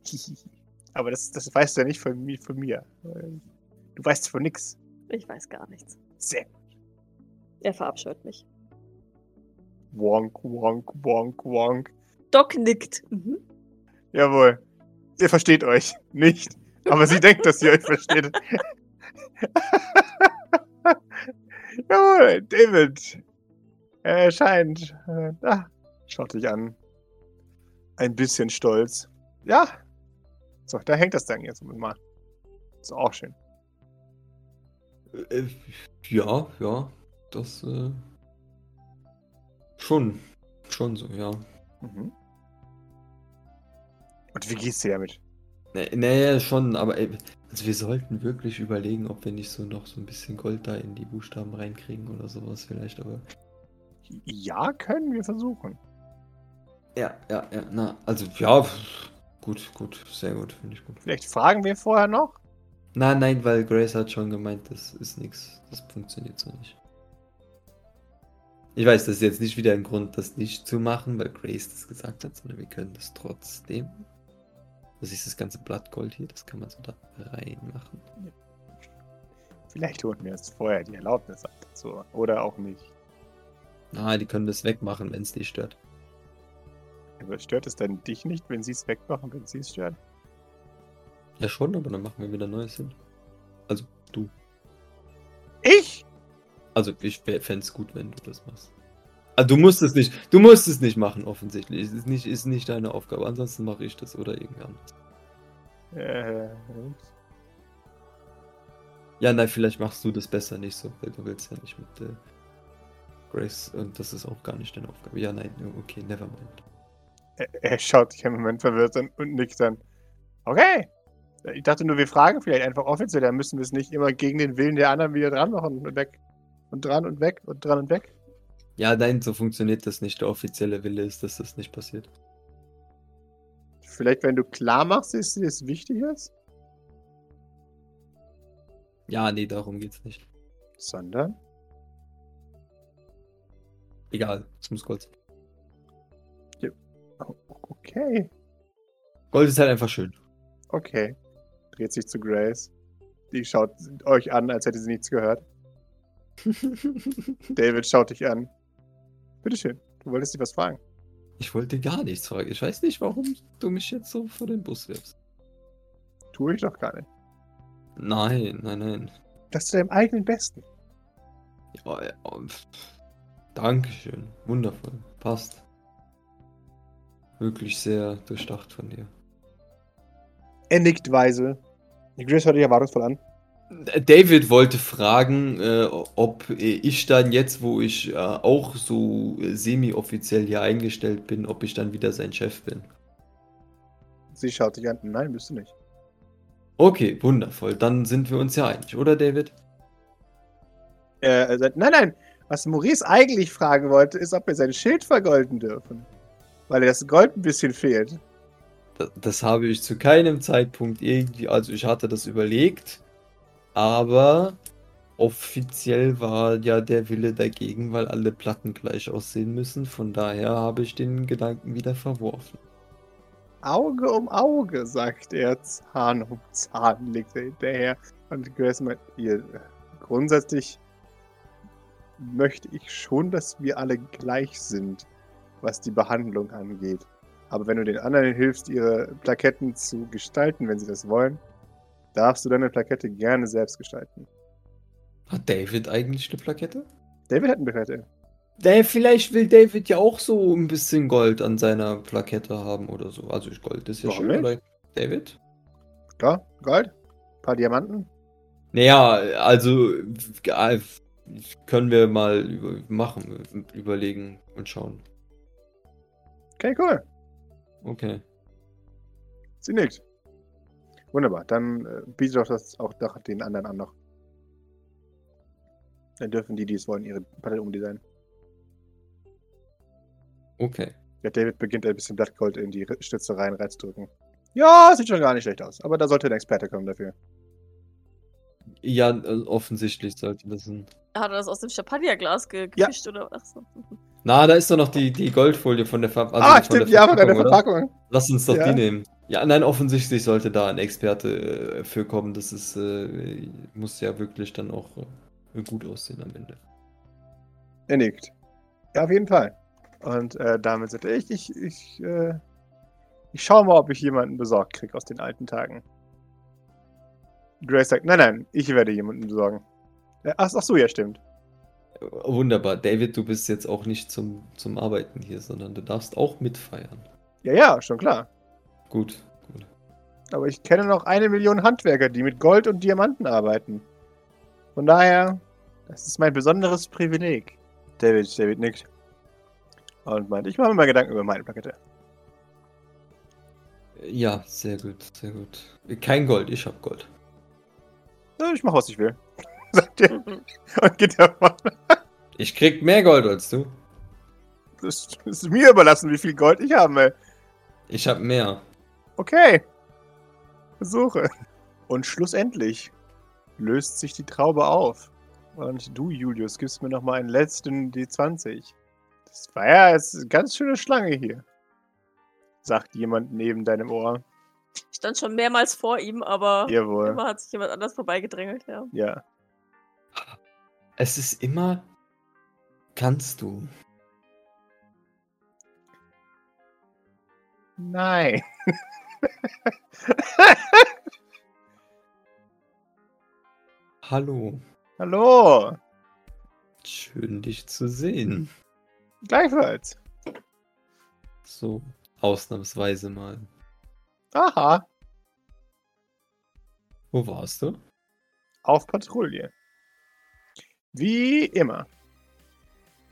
aber das, das weißt du ja nicht von, mi- von mir. Du weißt von nix. Ich weiß gar nichts. Sehr Er verabscheut mich. Wonk, wonk, wonk, wonk. Doc nickt. Mhm. Jawohl. Ihr versteht euch nicht. Aber sie denkt, dass ihr euch versteht. Jawohl, David. Er erscheint. Ah, schaut dich an. Ein bisschen stolz. Ja. So, da hängt das dann jetzt mal. Ist auch schön. Äh, ja, ja. Das, äh. Schon. Schon so, ja. Mhm. Und wie geht's dir damit? Nee, nee, schon, aber ey, also wir sollten wirklich überlegen, ob wir nicht so noch so ein bisschen Gold da in die Buchstaben reinkriegen oder sowas vielleicht, aber. Ja, können wir versuchen. Ja, ja, ja, na, also ja, gut, gut, sehr gut, finde ich gut. Vielleicht fragen wir vorher noch. Nein, nein, weil Grace hat schon gemeint, das ist nichts, das funktioniert so nicht. Ich weiß, das ist jetzt nicht wieder ein Grund, das nicht zu machen, weil Grace das gesagt hat, sondern wir können das trotzdem. Das ist das ganze Blattgold hier, das kann man so da reinmachen. Vielleicht holen wir jetzt vorher die Erlaubnis ab dazu. Oder auch nicht. Ah, die können das wegmachen, wenn es die stört. Aber stört es dann dich nicht, wenn sie es wegmachen, wenn sie es stört? Ja schon, aber dann machen wir wieder Neues hin. Also du. Ich? Also ich fände es gut, wenn du das machst. Also du musst es nicht, du musst es nicht machen, offensichtlich. Es ist nicht, ist nicht deine Aufgabe. Ansonsten mache ich das oder irgendwann. Äh, Ja, nein, vielleicht machst du das besser nicht so, weil du willst ja nicht mit äh, Grace und das ist auch gar nicht deine Aufgabe. Ja, nein, okay, never mind. er, er schaut dich einen Moment verwirrt an und nickt dann. Okay. Ich dachte nur, wir fragen vielleicht einfach offiziell, dann müssen wir es nicht immer gegen den Willen der anderen wieder dran machen und weg. Und dran und weg und dran und weg. Ja, nein, so funktioniert das nicht. Der offizielle Wille ist, dass das nicht passiert. Vielleicht, wenn du klar machst, dass dir es wichtig ist, Ja, nee, darum geht's nicht. sondern. Egal, es muss Gold sein. Oh, Okay, Gold ist halt einfach schön. okay. Dreht sich zu Grace. Die schaut euch an, als hätte sie nichts gehört. David schaut dich an. Bitteschön, du wolltest dich was fragen. Ich wollte gar nichts fragen. Ich weiß nicht, warum du mich jetzt so vor den Bus wirfst. Tue ich doch gar nicht. Nein, nein, nein. Das zu deinem eigenen Besten. Ja, ja, pff. Dankeschön. Wundervoll. Passt. Wirklich sehr durchdacht von dir. Er nickt weise. Grace hört dich erwartungsvoll an. David wollte fragen, äh, ob ich dann jetzt, wo ich äh, auch so semi-offiziell hier eingestellt bin, ob ich dann wieder sein Chef bin. Sie schaut dich an. Nein, bist du nicht. Okay, wundervoll. Dann sind wir uns ja einig, oder David? Äh, sagt, nein, nein. Was Maurice eigentlich fragen wollte, ist, ob wir sein Schild vergolden dürfen. Weil das Gold ein bisschen fehlt. Das, das habe ich zu keinem Zeitpunkt irgendwie, also ich hatte das überlegt, aber offiziell war ja der Wille dagegen, weil alle Platten gleich aussehen müssen. Von daher habe ich den Gedanken wieder verworfen. Auge um Auge, sagt er. Zahn um Zahn legt er hinterher. Und Grace ihr, grundsätzlich möchte ich schon, dass wir alle gleich sind, was die Behandlung angeht. Aber wenn du den anderen hilfst, ihre Plaketten zu gestalten, wenn sie das wollen, darfst du deine Plakette gerne selbst gestalten. Hat David eigentlich eine Plakette? David hat eine Plakette. Nee, vielleicht will David ja auch so ein bisschen Gold an seiner Plakette haben oder so. Also Gold ist ja Warum schön, nicht? oder? David? Klar, Gold, ein paar Diamanten. Naja, also äh, können wir mal über machen, überlegen und schauen. Okay, cool. Okay. Sie nickt. Wunderbar, dann äh, bietet doch das auch doch den anderen an noch. Dann dürfen die, die es wollen, ihre Palette umdesignen. Okay. Ja, David beginnt ein bisschen Blattgold in die Stütze rein reinzudrücken. Ja, sieht schon gar nicht schlecht aus. Aber da sollte ein Experte kommen dafür. Ja, äh, offensichtlich sollte das ein. Hat er das aus dem Champagnerglas ge Ja. gekischt oder was? Na, da ist doch noch die, die Goldfolie von der, Ver also ah, stimmt, der ja, von deiner oder? Verpackung. Lass uns doch Ja. die nehmen. Ja, nein, offensichtlich sollte da ein Experte äh, für kommen. Das ist, äh, muss ja wirklich dann auch äh, gut aussehen am Ende. Er nickt. Ja, auf jeden Fall. Und äh, damit sagt er, ich, ich, ich, äh, ich schau mal, ob ich jemanden besorgt krieg aus den alten Tagen. Grace sagt, nein, nein, ich werde jemanden besorgen. Äh, ach, ach so, ja, stimmt. Wunderbar. David, du bist jetzt auch nicht zum, zum Arbeiten hier, sondern du darfst auch mitfeiern. Ja, ja, schon klar. Gut, gut. Aber ich kenne noch eine Million Handwerker, die mit Gold und Diamanten arbeiten. Von daher, das ist mein besonderes Privileg. David, David nickt. Und meint, ich mache mir mal Gedanken über meine Plakette. Ja, sehr gut, sehr gut. Kein Gold, ich hab Gold. Ich mache, was ich will. Sagt er und geht davon. Ich krieg mehr Gold als du. Das ist mir überlassen, wie viel Gold ich haben will. Ich hab mehr. Okay. Versuche. Und schlussendlich löst sich die Traube auf. Und du, Julius, gibst mir noch mal einen letzten D20. Das war ja jetzt eine ganz schöne Schlange hier. Sagt jemand neben deinem Ohr. Ich stand schon mehrmals vor ihm, aber Jawohl. immer hat sich jemand anders vorbeigedrängelt, ja. Ja. Es ist immer. Kannst du. Nein. Hallo. Hallo. Schön, dich zu sehen. Gleichfalls. So, ausnahmsweise mal. Aha. Wo warst du? Auf Patrouille. Wie immer.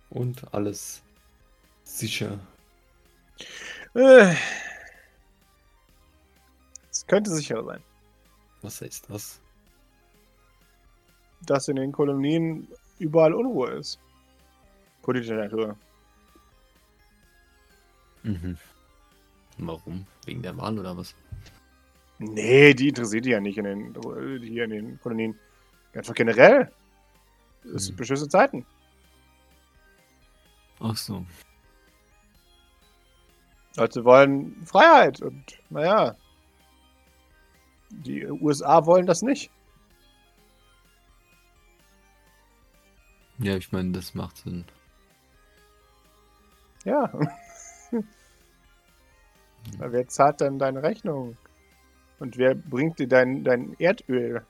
Und alles sicher. Äh. Es könnte sicher sein, Was heißt das? dass in den Kolonien überall Unruhe ist. Politischer Natur. Mhm. Warum? Wegen der Wahl oder was? Nee, die interessiert die ja nicht in den, hier in den Kolonien. Einfach generell. Es sind Hm. beschissene Zeiten. Ach so. Leute wollen Freiheit und naja. Die USA wollen das nicht. Ja, ich meine, das macht Sinn. Ja. Wer zahlt dann deine Rechnung? Und wer bringt dir dein, dein Erdöl?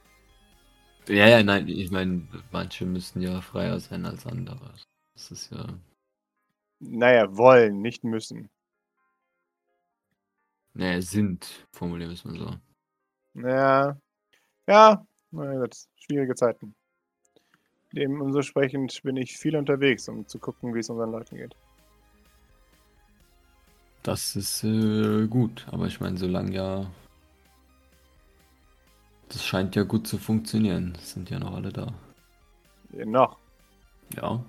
Ja, ja, nein, ich meine, manche müssen ja freier sein als andere. Das ist ja. Naja, wollen, nicht müssen. Naja, sind, formulieren wir es mal so. Ja. Ja, na gut, schwierige Zeiten. Dementsprechend bin ich viel unterwegs, um zu gucken, wie es unseren Leuten geht. Das ist äh, gut, aber ich meine, solange ja. Das scheint ja gut zu funktionieren. Sind ja noch alle da. Noch. Ja.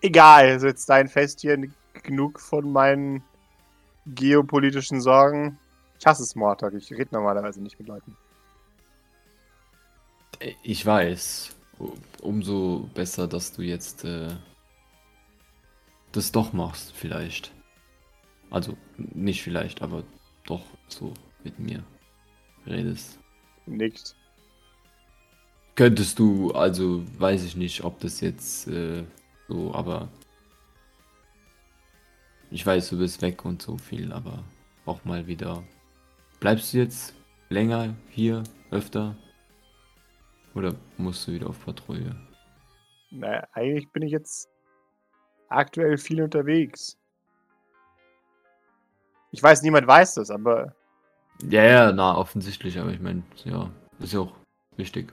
Egal, sitzt dein Fest hier genug von meinen geopolitischen Sorgen. Ich hasse Smalltalk, ich rede normalerweise nicht mit Leuten. Ich weiß. Umso besser, dass du jetzt äh, das doch machst, vielleicht. Also, nicht vielleicht, aber doch so mit mir redest. Nickt. Könntest du, also weiß ich nicht, ob das jetzt äh, so, aber ich weiß, du bist weg und so viel, aber auch mal wieder. Bleibst du jetzt länger hier, öfter? Oder musst du wieder auf Patrouille? Naja, eigentlich bin ich jetzt aktuell viel unterwegs. Ich weiß, niemand weiß das, aber Ja, ja, na, offensichtlich, aber ich meine, ja, ist ja auch wichtig.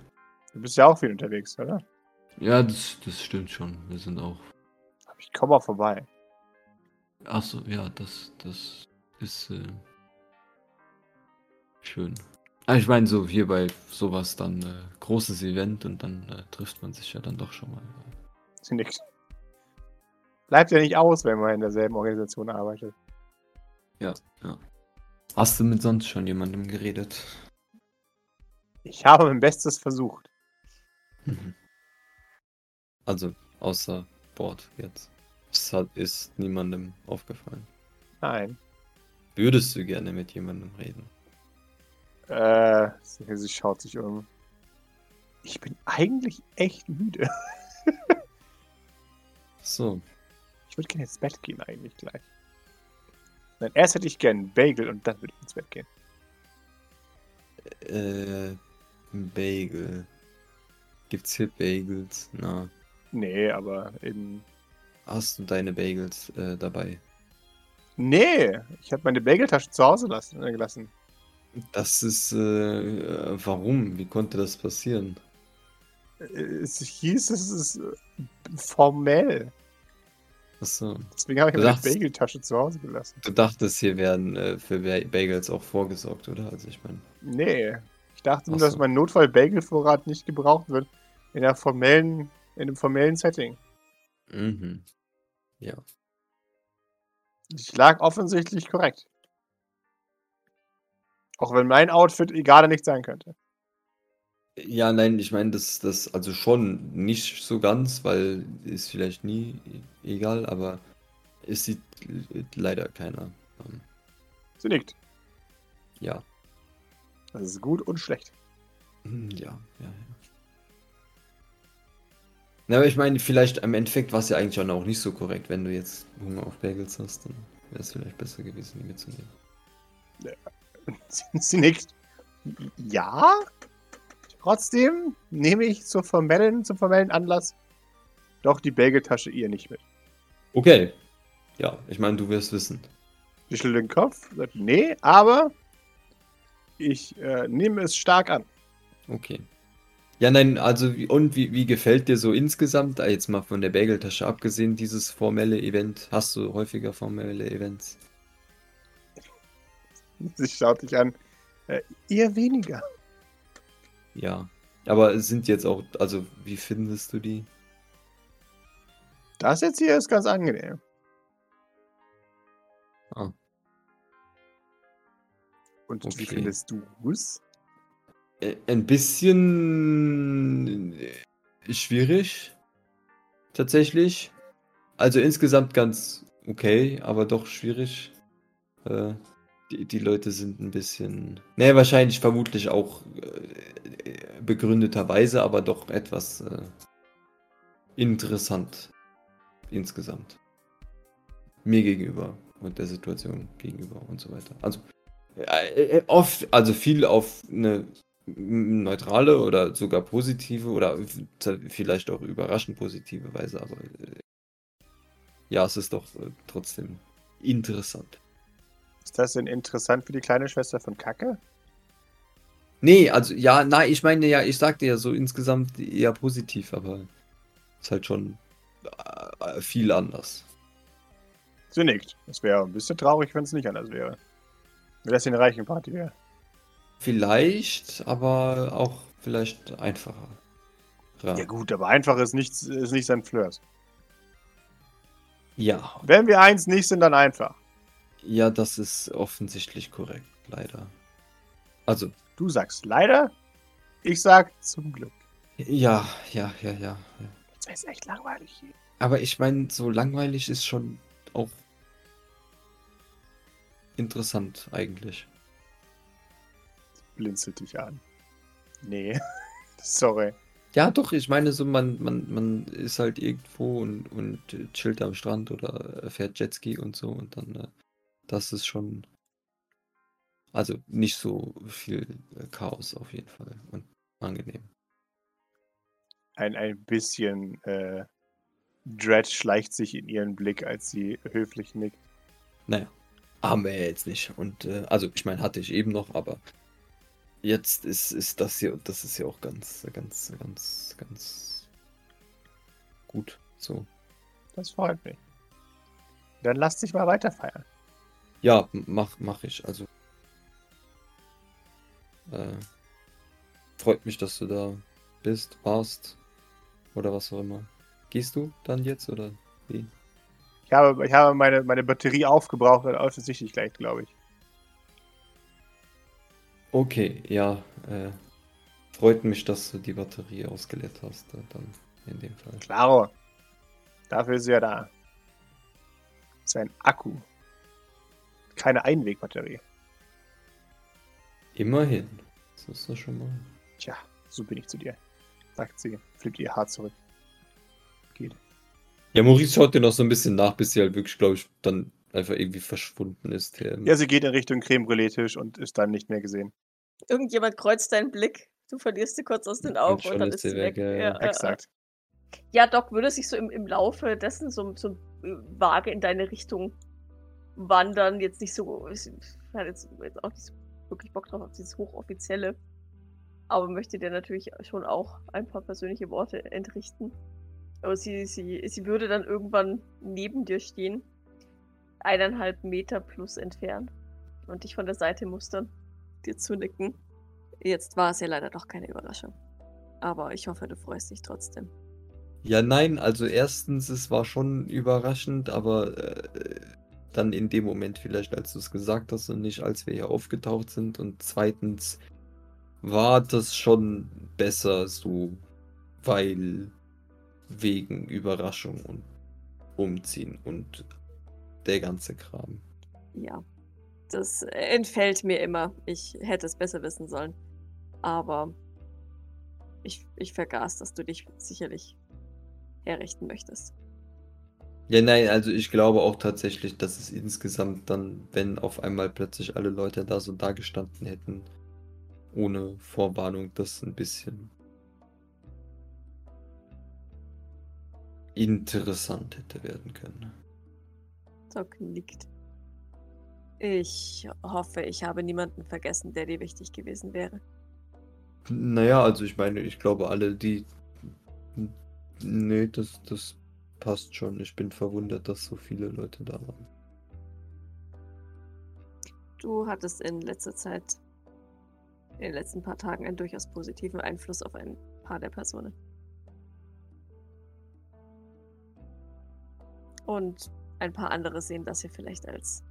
du bist ja auch viel unterwegs, oder? Ja, das, das stimmt schon. Wir sind auch. Ich komme auch vorbei. Achso, ja, das, das ist äh, schön. Aber ich meine, so hier bei sowas dann äh, großes Event und dann äh, trifft man sich ja dann doch schon mal. Sie nickt. Bleibt ja nicht aus, wenn man in derselben Organisation arbeitet. Ja, ja. Hast du mit sonst schon jemandem geredet? Ich habe mein Bestes versucht. Mhm. Also, außer Sport jetzt. Hat, ist niemandem aufgefallen. Nein. Würdest du gerne mit jemandem reden? Äh, sie sie schaut sich um. Ich bin eigentlich echt müde. So. Ich würde gerne ins Bett gehen eigentlich gleich. Nein, erst hätte ich gerne einen Bagel und dann würde ich ins Bett gehen. Äh, ein Bagel. Gibt's hier Bagels? Na. Nee, aber in. Hast du deine Bagels äh, dabei? Nee, ich habe meine Bageltasche zu Hause lassen, äh, gelassen. Das ist, äh, äh, warum? Wie konnte das passieren? Äh, Es hieß, es ist äh, formell. Achso. Deswegen habe ich meine Bageltasche zu Hause gelassen. Du dachtest, hier werden äh, für Ba- Bagels auch vorgesorgt, oder? Also ich meine. Nee. Ich dachte nur, dass mein Notfall-Bagelvorrat nicht gebraucht wird. In einer formellen, in einem formellen Setting. Mhm. Ja. Ich lag offensichtlich korrekt. Auch wenn mein Outfit egal nicht sein könnte. Ja, nein, ich meine, das, das, also schon nicht so ganz, weil ist vielleicht nie e- egal, aber es sieht leider keiner. Ähm, Sie nickt. ja. Das ist gut und schlecht. Hm, Ja, ja, ja. Na, aber ich meine, vielleicht im Endeffekt war es ja eigentlich auch nicht so korrekt, wenn du jetzt Hunger auf Bagels hast, dann wäre es vielleicht besser gewesen, die mitzunehmen. Sie nickt. Ja. Trotzdem nehme ich zur formellen, zum formellen Anlass doch die Bageltasche ihr nicht mit. Okay. Ja, ich meine, du wirst wissen. Sie schüttelt den Kopf, sagt, nee, aber ich äh, nehme es stark an. Okay. Ja, nein, also und wie, wie gefällt dir so insgesamt, äh, jetzt mal von der Bageltasche abgesehen, dieses formelle Event? Hast du häufiger formelle Events? Sie schaut dich an. Äh, eher weniger. Ja. Aber es sind jetzt auch, also wie findest du die? Das jetzt hier ist ganz angenehm. Ah. Und wie Okay. findest du es? Ein bisschen äh, schwierig. Tatsächlich. Also insgesamt ganz okay, aber doch schwierig. Äh, die, die Leute sind ein bisschen. Ne, wahrscheinlich vermutlich auch äh, begründeterweise, aber doch etwas äh, interessant. Insgesamt. Mir gegenüber und der Situation gegenüber und so weiter. Also äh, äh, oft, also viel auf eine neutrale oder sogar positive oder vielleicht auch überraschend positive Weise, aber äh, ja, es ist doch äh, trotzdem interessant. Ist das denn interessant für die kleine Schwester von Kacke? Nee, also ja, nein, ich meine ja, ich sagte ja so insgesamt eher positiv, aber ist halt schon äh, viel anders. Sie nickt. Es wäre ein bisschen traurig, wenn es nicht anders wäre. Wenn das eine reichen Party wäre. Vielleicht, aber auch vielleicht einfacher. Ja gut, aber einfach ist nicht, ist nicht sein Flirt. Ja, Wenn wir eins nicht sind, dann einfach. Ja, das ist offensichtlich korrekt, leider. Also, Du sagst leider, ich sag zum Glück. ja, ja, ja, ja. ja. Jetzt wäre es echt langweilig hier. Aber ich meine, so langweilig ist schon auch interessant eigentlich. Blinzelt dich an. Nee. Sorry. Ja, doch, ich meine, so man, man, man ist halt irgendwo und, und chillt am Strand oder äh, fährt Jetski und so und dann, äh, das ist schon, also nicht so viel äh, Chaos auf jeden Fall und angenehm. Ein, ein bisschen äh, Dread schleicht sich in ihren Blick, als sie höflich nickt. Naja, haben wir ja jetzt nicht. Und äh, also, ich meine, hatte ich eben noch, aber jetzt ist, ist das hier, das ist ja auch ganz, ganz, ganz, ganz gut. So. Das freut mich. Dann lass dich mal weiter feiern. Ja, mach, mach ich. Also. Äh, freut mich, dass du da bist, warst. Oder was auch immer. Gehst du dann jetzt oder wie? Ich habe, ich habe meine, meine Batterie aufgebraucht und offensichtlich gleich, glaube ich. Okay, ja. Äh, freut mich, dass du die Batterie ausgeleert hast. Äh, dann in dem Fall. Klaro. Dafür ist sie ja da. Das ist ein Akku. Keine Einwegbatterie. Immerhin. Das ist doch schon mal. Tja, so bin ich zu dir. Sagt sie, flippt ihr Haar zurück. Geht. Ja, Maurice schaut dir noch so ein bisschen nach, bis sie halt wirklich, glaube ich, dann einfach irgendwie verschwunden ist. Ähm, Ja, sie geht in Richtung Creme Brûlée-Tisch und ist dann nicht mehr gesehen. Irgendjemand kreuzt deinen Blick. Du verlierst sie kurz aus den Augen und, dann ist sie weg. weg, ja, ja. Ja, ja, Exakt. Ja, Doc würde sich so im, im Laufe dessen so, so äh, vage in deine Richtung wandern. Jetzt nicht so. Ich hat jetzt, jetzt auch nicht so wirklich Bock drauf auf dieses Hochoffizielle. Aber möchte dir natürlich schon auch ein paar persönliche Worte entrichten. Aber sie, sie, sie würde dann irgendwann neben dir stehen. Eineinhalb Meter plus entfernt. Und dich von der Seite mustern. Dir zunicken. Jetzt war es ja leider doch keine Überraschung. Aber ich hoffe, du freust dich trotzdem. Ja, nein, also erstens, es war schon überraschend, aber äh, dann in dem Moment vielleicht, als du es gesagt hast und nicht, als wir hier aufgetaucht sind. Und zweitens war das schon besser so, weil wegen Überraschung und Umziehen und der ganze Kram. Ja, das entfällt mir immer. Ich hätte es besser wissen sollen. Aber ich, ich vergaß, dass du dich sicherlich herrichten möchtest. Ja, nein, also ich glaube auch tatsächlich, dass es insgesamt dann, wenn auf einmal plötzlich alle Leute da so dagestanden hätten, ohne Vorwarnung, das ein bisschen interessant hätte werden können. Doc nickt. Ich hoffe, ich habe niemanden vergessen, der dir wichtig gewesen wäre. Naja, also ich meine, ich glaube alle, die... Nee, das, das passt schon. Ich bin verwundert, dass so viele Leute da waren. Du hattest in letzter Zeit, in den letzten paar Tagen, einen durchaus positiven Einfluss auf ein paar der Personen. Und ein paar andere sehen das hier vielleicht als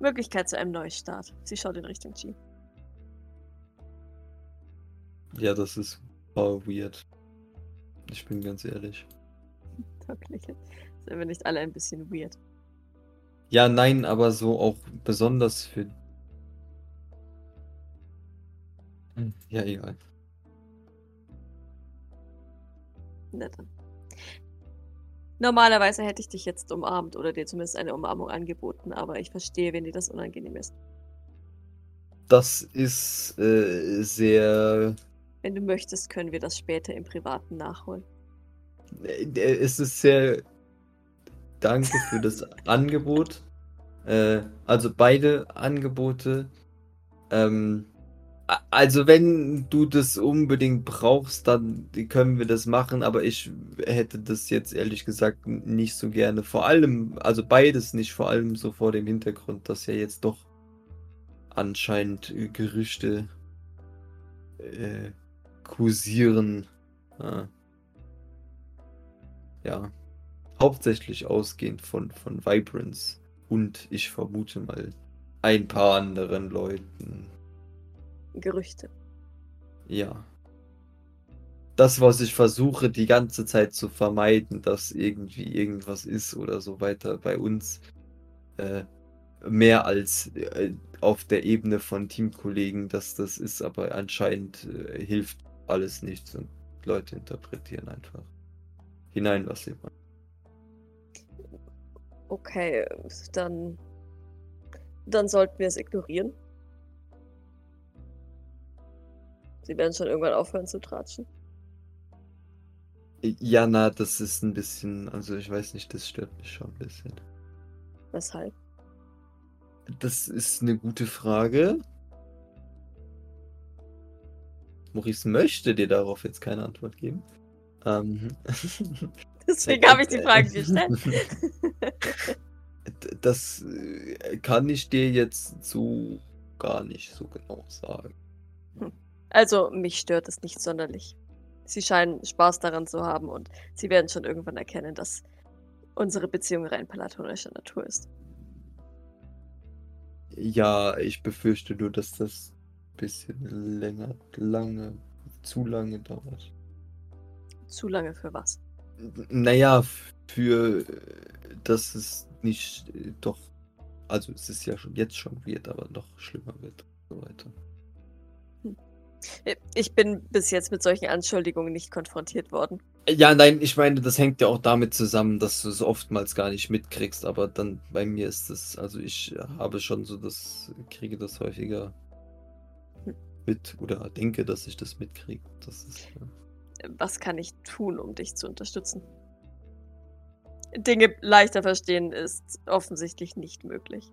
Möglichkeit zu einem Neustart. Sie schaut in Richtung G. Ja, das ist weird. Ich bin ganz ehrlich. Wirklich. Sind wir nicht alle ein bisschen weird? Ja, nein, aber so auch besonders für. Hm, Ja, egal. Na dann. Normalerweise hätte ich dich jetzt umarmt oder dir zumindest eine Umarmung angeboten, aber ich verstehe, wenn dir das unangenehm ist. Das ist äh, sehr. Wenn du möchtest, können wir das später im Privaten nachholen. Äh, Es ist sehr. Danke für das Angebot. Äh, also beide Angebote. Ähm, also wenn du das unbedingt brauchst, dann können wir das machen, aber ich hätte das jetzt ehrlich gesagt nicht so gerne. Vor allem, also beides nicht, vor allem so vor dem Hintergrund, dass ja jetzt doch anscheinend äh, Gerüchte äh, kursieren. Ja. Ja. Hauptsächlich ausgehend von, von Vibrance und ich vermute mal ein paar anderen Leuten. Gerüchte. Ja. Das, was ich versuche, die ganze Zeit zu vermeiden, dass irgendwie irgendwas ist oder so weiter bei uns. Äh, mehr als äh, auf der Ebene von Teamkollegen, dass das ist, aber anscheinend äh, hilft alles nichts und Leute interpretieren einfach hinein, was sie wollen. Okay, dann. Dann sollten wir es ignorieren. Sie werden schon irgendwann aufhören zu tratschen. Ja, na, das ist ein bisschen, also ich weiß nicht, das stört mich schon ein bisschen. Weshalb? Das ist eine gute Frage. Maurice möchte dir darauf jetzt keine Antwort geben. Ähm, Deswegen habe ich die Frage gestellt. Das äh, kann ich dir jetzt so gar nicht so genau sagen. Also, mich stört es nicht sonderlich. Sie scheinen Spaß daran zu haben und sie werden schon irgendwann erkennen, dass unsere Beziehung rein platonischer Natur ist. Ja, ich befürchte nur, dass das ein bisschen länger, lange, zu lange dauert. Zu lange für was? Naja, für dass es nicht äh, doch. Also es ist ja schon jetzt schon wird, aber noch schlimmer wird und so weiter. Ich bin bis jetzt mit solchen Anschuldigungen nicht konfrontiert worden. Ja, nein, ich meine, das hängt ja auch damit zusammen, dass du es oftmals gar nicht mitkriegst, aber dann bei mir ist es, also ich habe schon so das, kriege das häufiger Hm. mit oder denke, dass ich das mitkriege. Das ist, ja. Was kann ich tun, um dich zu unterstützen? Dinge leichter verstehen ist offensichtlich nicht möglich.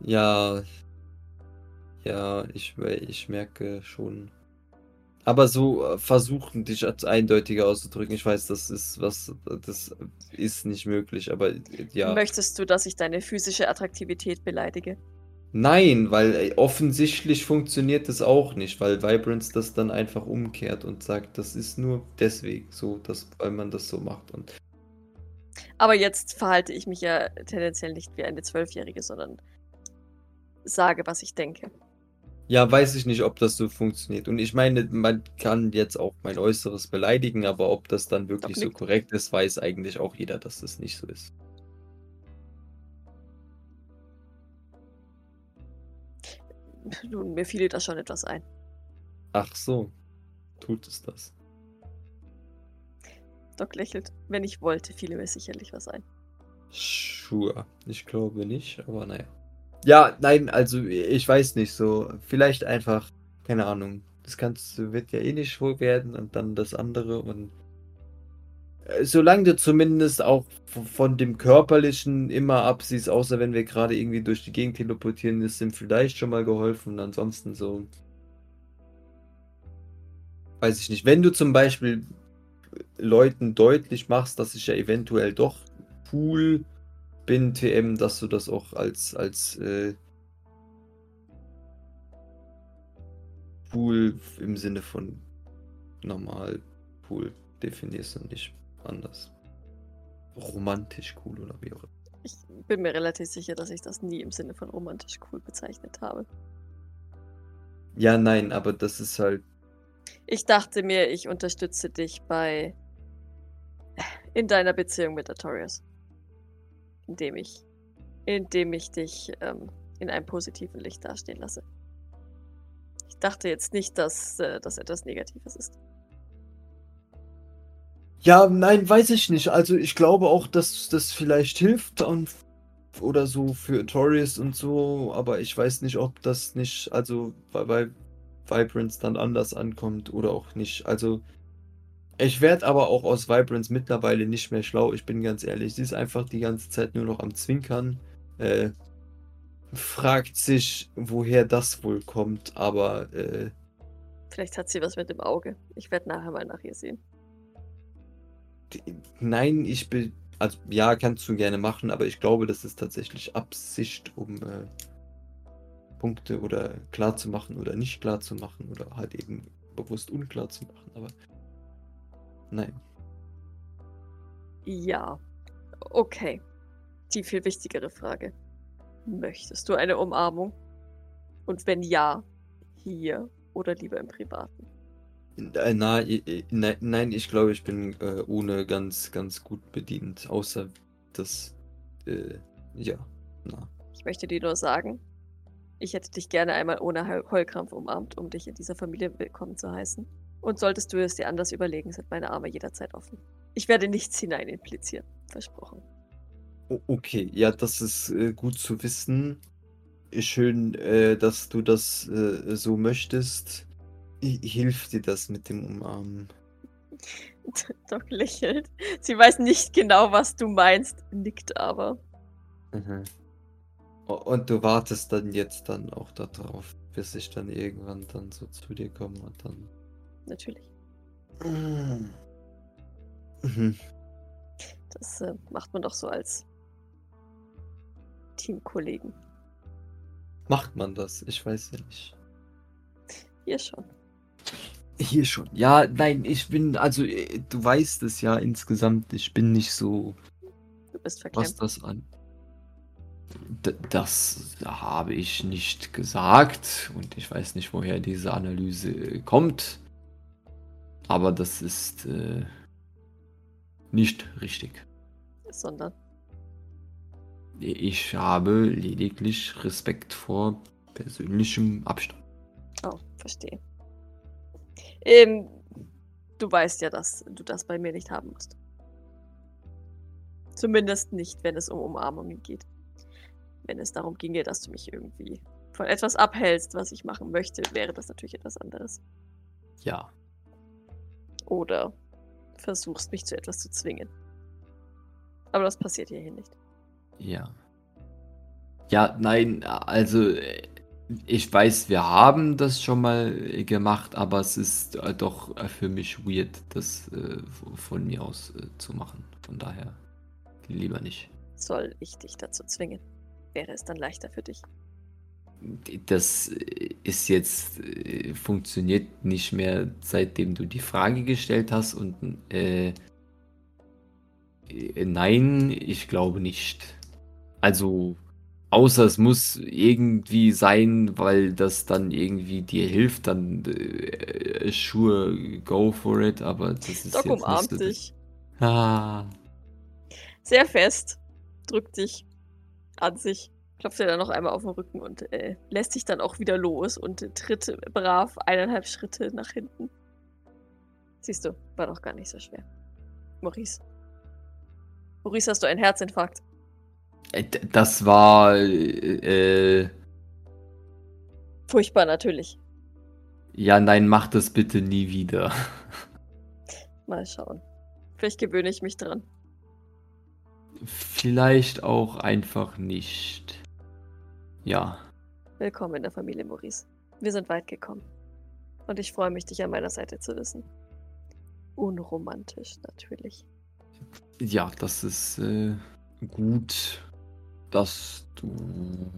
Ja, ja, ich, ich merke schon. Aber so äh, versuchen, dich als eindeutiger auszudrücken, ich weiß, das ist was, das ist nicht möglich, aber äh, ja. Möchtest du, dass ich deine physische Attraktivität beleidige? Nein, weil äh, offensichtlich funktioniert das auch nicht, weil Vibrance das dann einfach umkehrt und sagt, das ist nur deswegen so, dass, weil man das so macht. Und Aber jetzt verhalte ich mich ja tendenziell nicht wie eine Zwölfjährige, sondern sage, was ich denke. ja, weiß ich nicht, ob das so funktioniert. Und ich meine, man kann jetzt auch mein Äußeres beleidigen, aber ob das dann wirklich so korrekt ist, weiß eigentlich auch jeder, dass das nicht so ist. Nun, mir fiel da schon etwas ein. Ach so, tut es das. Doc lächelt. Wenn ich wollte, fiele mir sicherlich was ein. Sure. Ich glaube nicht, aber naja. Ja, nein, also ich weiß nicht so. Vielleicht einfach, keine Ahnung. Das Ganze wird ja eh nicht wohl werden und dann das andere und solange du zumindest auch von dem Körperlichen immer absiehst, außer wenn wir gerade irgendwie durch die Gegend teleportieren, ist ihm vielleicht schon mal geholfen. Ansonsten so. Weiß ich nicht. Wenn du zum Beispiel Leuten deutlich machst, dass ich ja eventuell doch cool bin, TM, dass du das auch als, als äh, cool im Sinne von normal cool definierst und nicht anders. Romantisch cool oder wie auch immer. Ich bin mir relativ sicher, dass ich das nie im Sinne von romantisch cool bezeichnet habe. Ja, nein, aber das ist halt. Ich dachte mir, ich unterstütze dich bei. in deiner Beziehung mit Artorias. Indem ich. indem ich dich ähm, in einem positiven Licht dastehen lasse. Ich dachte jetzt nicht, dass äh, das etwas Negatives ist. Ja, nein, weiß ich nicht. Also ich glaube auch, dass das vielleicht hilft und oder so für Tories und so, aber ich weiß nicht, ob das nicht, also bei, bei Vibrance dann anders ankommt oder auch nicht. Also ich werde aber auch aus Vibrance mittlerweile nicht mehr schlau, ich bin ganz ehrlich. Sie ist einfach die ganze Zeit nur noch am Zwinkern. Äh, fragt sich, woher das wohl kommt, aber äh, Vielleicht hat sie was mit dem Auge. Ich werde nachher mal nach ihr sehen. Nein, ich bin. Also ja, kannst du gerne machen, aber ich glaube, das ist tatsächlich Absicht, um äh, Punkte oder klar zu machen oder nicht klar zu machen oder halt eben bewusst unklar zu machen. Aber nein. Ja. Okay. Die viel wichtigere Frage. Möchtest du eine Umarmung? Und wenn ja, hier oder lieber im Privaten? Äh, na, nein, nein, ich glaube, ich bin äh, ohne ganz, ganz gut bedient. Außer das, äh, ja, na. Ich möchte dir nur sagen, ich hätte dich gerne einmal ohne Heul- Heulkrampf umarmt, um dich in dieser Familie willkommen zu heißen. Und solltest du es dir anders überlegen, sind meine Arme jederzeit offen. Ich werde nichts hinein implizieren. Versprochen. Okay, ja, das ist äh, gut zu wissen. Schön, äh, dass du das äh, so möchtest. Hilft dir das mit dem Umarmen? Doc lächelt. Sie weiß nicht genau, was du meinst, nickt aber. Mhm. Und du wartest dann jetzt dann auch darauf, bis ich dann irgendwann dann so zu dir komme und dann. Natürlich. Mhm. Das äh, macht man doch so als Teamkollegen. Macht man das? Ich weiß ja nicht. Hier schon. Hier schon. Ja, nein, ich bin, also äh, du weißt es ja insgesamt, ich bin nicht so, Du bist was verklemmt. das an. D das habe ich nicht gesagt und ich weiß nicht, woher diese Analyse kommt. Aber das ist äh, nicht richtig. Sondern. Ich habe lediglich Respekt vor persönlichem Abstand. Oh, verstehe. Ähm, du weißt ja, dass du das bei mir nicht haben musst. Zumindest nicht, wenn es um Umarmungen geht. Wenn es darum ginge, dass du mich irgendwie von etwas abhältst, was ich machen möchte, wäre das natürlich etwas anderes. Ja. Oder versuchst mich zu etwas zu zwingen. Aber das passiert hierhin nicht. Ja. Ja, nein, also äh, ich weiß, wir haben das schon mal gemacht, aber es ist äh, doch äh, für mich weird, das äh, von mir aus äh, zu machen. Von daher lieber nicht. Soll ich dich dazu zwingen? Wäre es dann leichter für dich? Das ist jetzt, äh, funktioniert nicht mehr, seitdem du die Frage gestellt hast und äh, äh, nein, ich glaube nicht. Also, außer es muss irgendwie sein, weil das dann irgendwie dir hilft, dann äh, sure, go for it, aber das ist Doc jetzt umarmt nicht so dich Ah, sehr fest, drückt dich an sich, klopft dir dann noch einmal auf den Rücken und äh, lässt dich dann auch wieder los und tritt brav eineinhalb Schritte nach hinten. Siehst du, war doch gar nicht so schwer. Maurice. Maurice, hast du einen Herzinfarkt? Äh, das war, äh, Furchtbar natürlich. ja, nein, mach das bitte nie wieder. Mal schauen. Vielleicht gewöhne ich mich dran. Vielleicht auch einfach nicht. Ja. Willkommen in der Familie Maurice. Wir sind weit gekommen. Und ich freue mich, dich an meiner Seite zu wissen. Unromantisch natürlich. Ja, das ist äh, gut, dass du.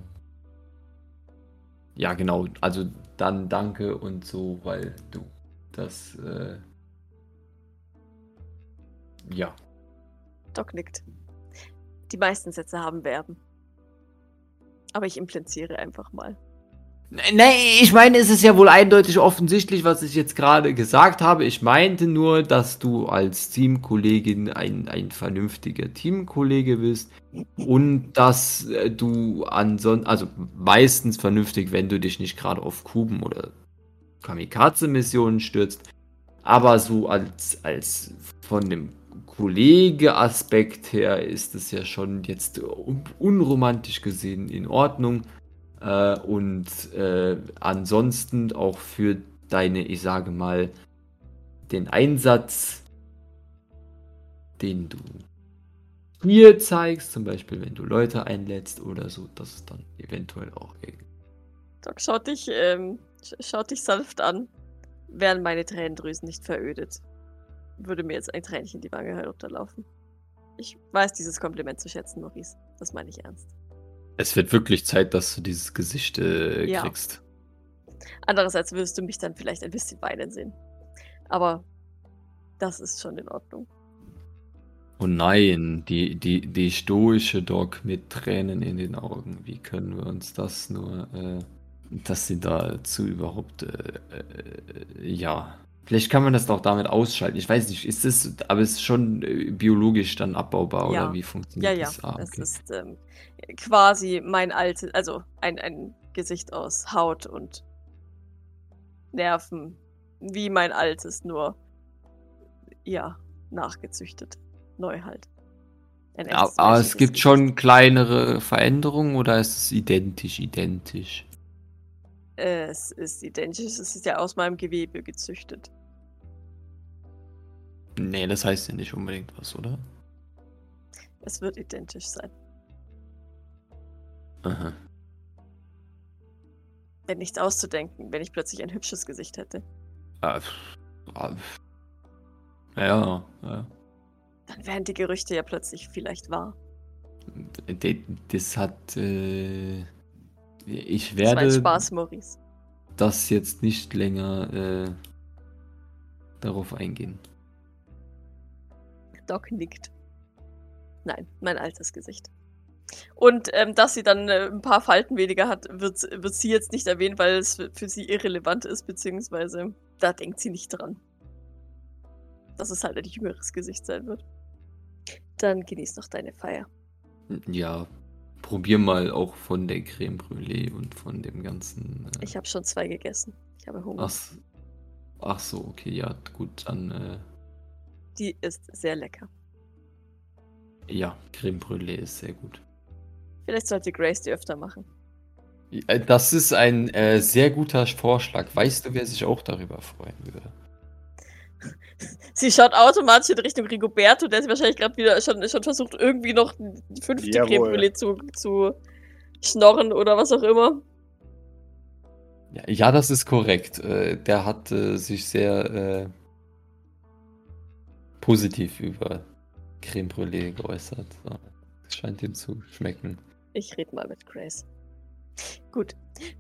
Ja, genau. Also dann danke und so, weil du das. Äh, ja. Doc nickt. Die meisten Sätze haben Verben. Aber ich impliziere einfach mal. Nee, ich meine, es ist ja wohl eindeutig offensichtlich, was ich jetzt gerade gesagt habe. Ich meinte nur, dass du als Teamkollegin ein, ein vernünftiger Teamkollege bist und dass äh, du ansonsten, also meistens vernünftig, wenn du dich nicht gerade auf Kuben oder Kamikaze-Missionen stürzt, aber so als, als von dem Kollege-Aspekt her ist es ja schon jetzt un unromantisch gesehen in Ordnung. Äh, und äh, ansonsten auch für deine, ich sage mal, den Einsatz, den du hier zeigst, zum Beispiel wenn du Leute einlädst oder so, dass es dann eventuell auch Doc schaut dich, ähm, sch- schaut dich sanft an, wären meine Tränendrüsen nicht verödet. Würde mir jetzt ein Tränchen die Wange herunterlaufen. Ich weiß dieses Kompliment zu schätzen, Maurice. Das meine ich ernst. Es wird wirklich Zeit, dass du dieses Gesicht äh, Ja. kriegst. Andererseits wirst du mich dann vielleicht ein bisschen weinen sehen. Aber das ist schon in Ordnung. Oh nein, die, die, die stoische Dog mit Tränen in den Augen. Wie können wir uns das nur, äh, dass sie dazu überhaupt, äh, äh, ja. Vielleicht kann man das doch damit ausschalten. Ich weiß nicht, ist es, aber es ist schon äh, biologisch dann abbaubar Ja. oder wie Ja, funktioniert ja. das? Ah, Es okay. ist ähm, quasi mein altes, also ein, ein Gesicht aus Haut und Nerven. Wie mein altes, nur ja, nachgezüchtet. Neu halt. Ja, aber es gibt schon kleinere Veränderungen oder ist es identisch, identisch? Es ist identisch, es ist ja aus meinem Gewebe gezüchtet. Nee, das heißt ja nicht unbedingt was, oder? Es wird identisch sein. Aha. Wenn nichts auszudenken, wenn ich plötzlich ein hübsches Gesicht hätte. Ah, ah. Ja, ja. Dann wären die Gerüchte ja plötzlich vielleicht wahr. Das hat. Äh, ich Das war werde Spaß, Maurice. das jetzt nicht länger äh, darauf eingehen. Doc nickt. Nein, mein altes Gesicht. Und ähm, dass sie dann äh, ein paar Falten weniger hat, wird, wird sie jetzt nicht erwähnen, weil es für, für sie irrelevant ist, beziehungsweise da denkt sie nicht dran. Dass es halt ein jüngeres Gesicht sein wird. Dann genieß noch deine Feier. Ja, probier mal auch von der Creme Brûlée und von dem ganzen. Äh, Ich habe schon zwei gegessen. Ich habe Hunger. ach, ach so, okay, ja, gut, dann. Äh, Die ist sehr lecker. ja, Creme Brûlée ist sehr gut. Vielleicht sollte Grace die öfter machen. Äh, Das ist ein äh, sehr guter Vorschlag. Weißt du, wer sich auch darüber freuen würde? Sie schaut automatisch in Richtung Rigoberto, der sich wahrscheinlich gerade wieder schon, schon versucht, irgendwie noch die fünfte. Creme Brûlée zu, zu schnorren oder was auch immer. Ja, ja das ist korrekt. Äh, der hat äh, sich sehr äh, positiv über Creme Brûlée geäußert. Es scheint ihm zu schmecken. Ich rede mal mit Grace. Gut.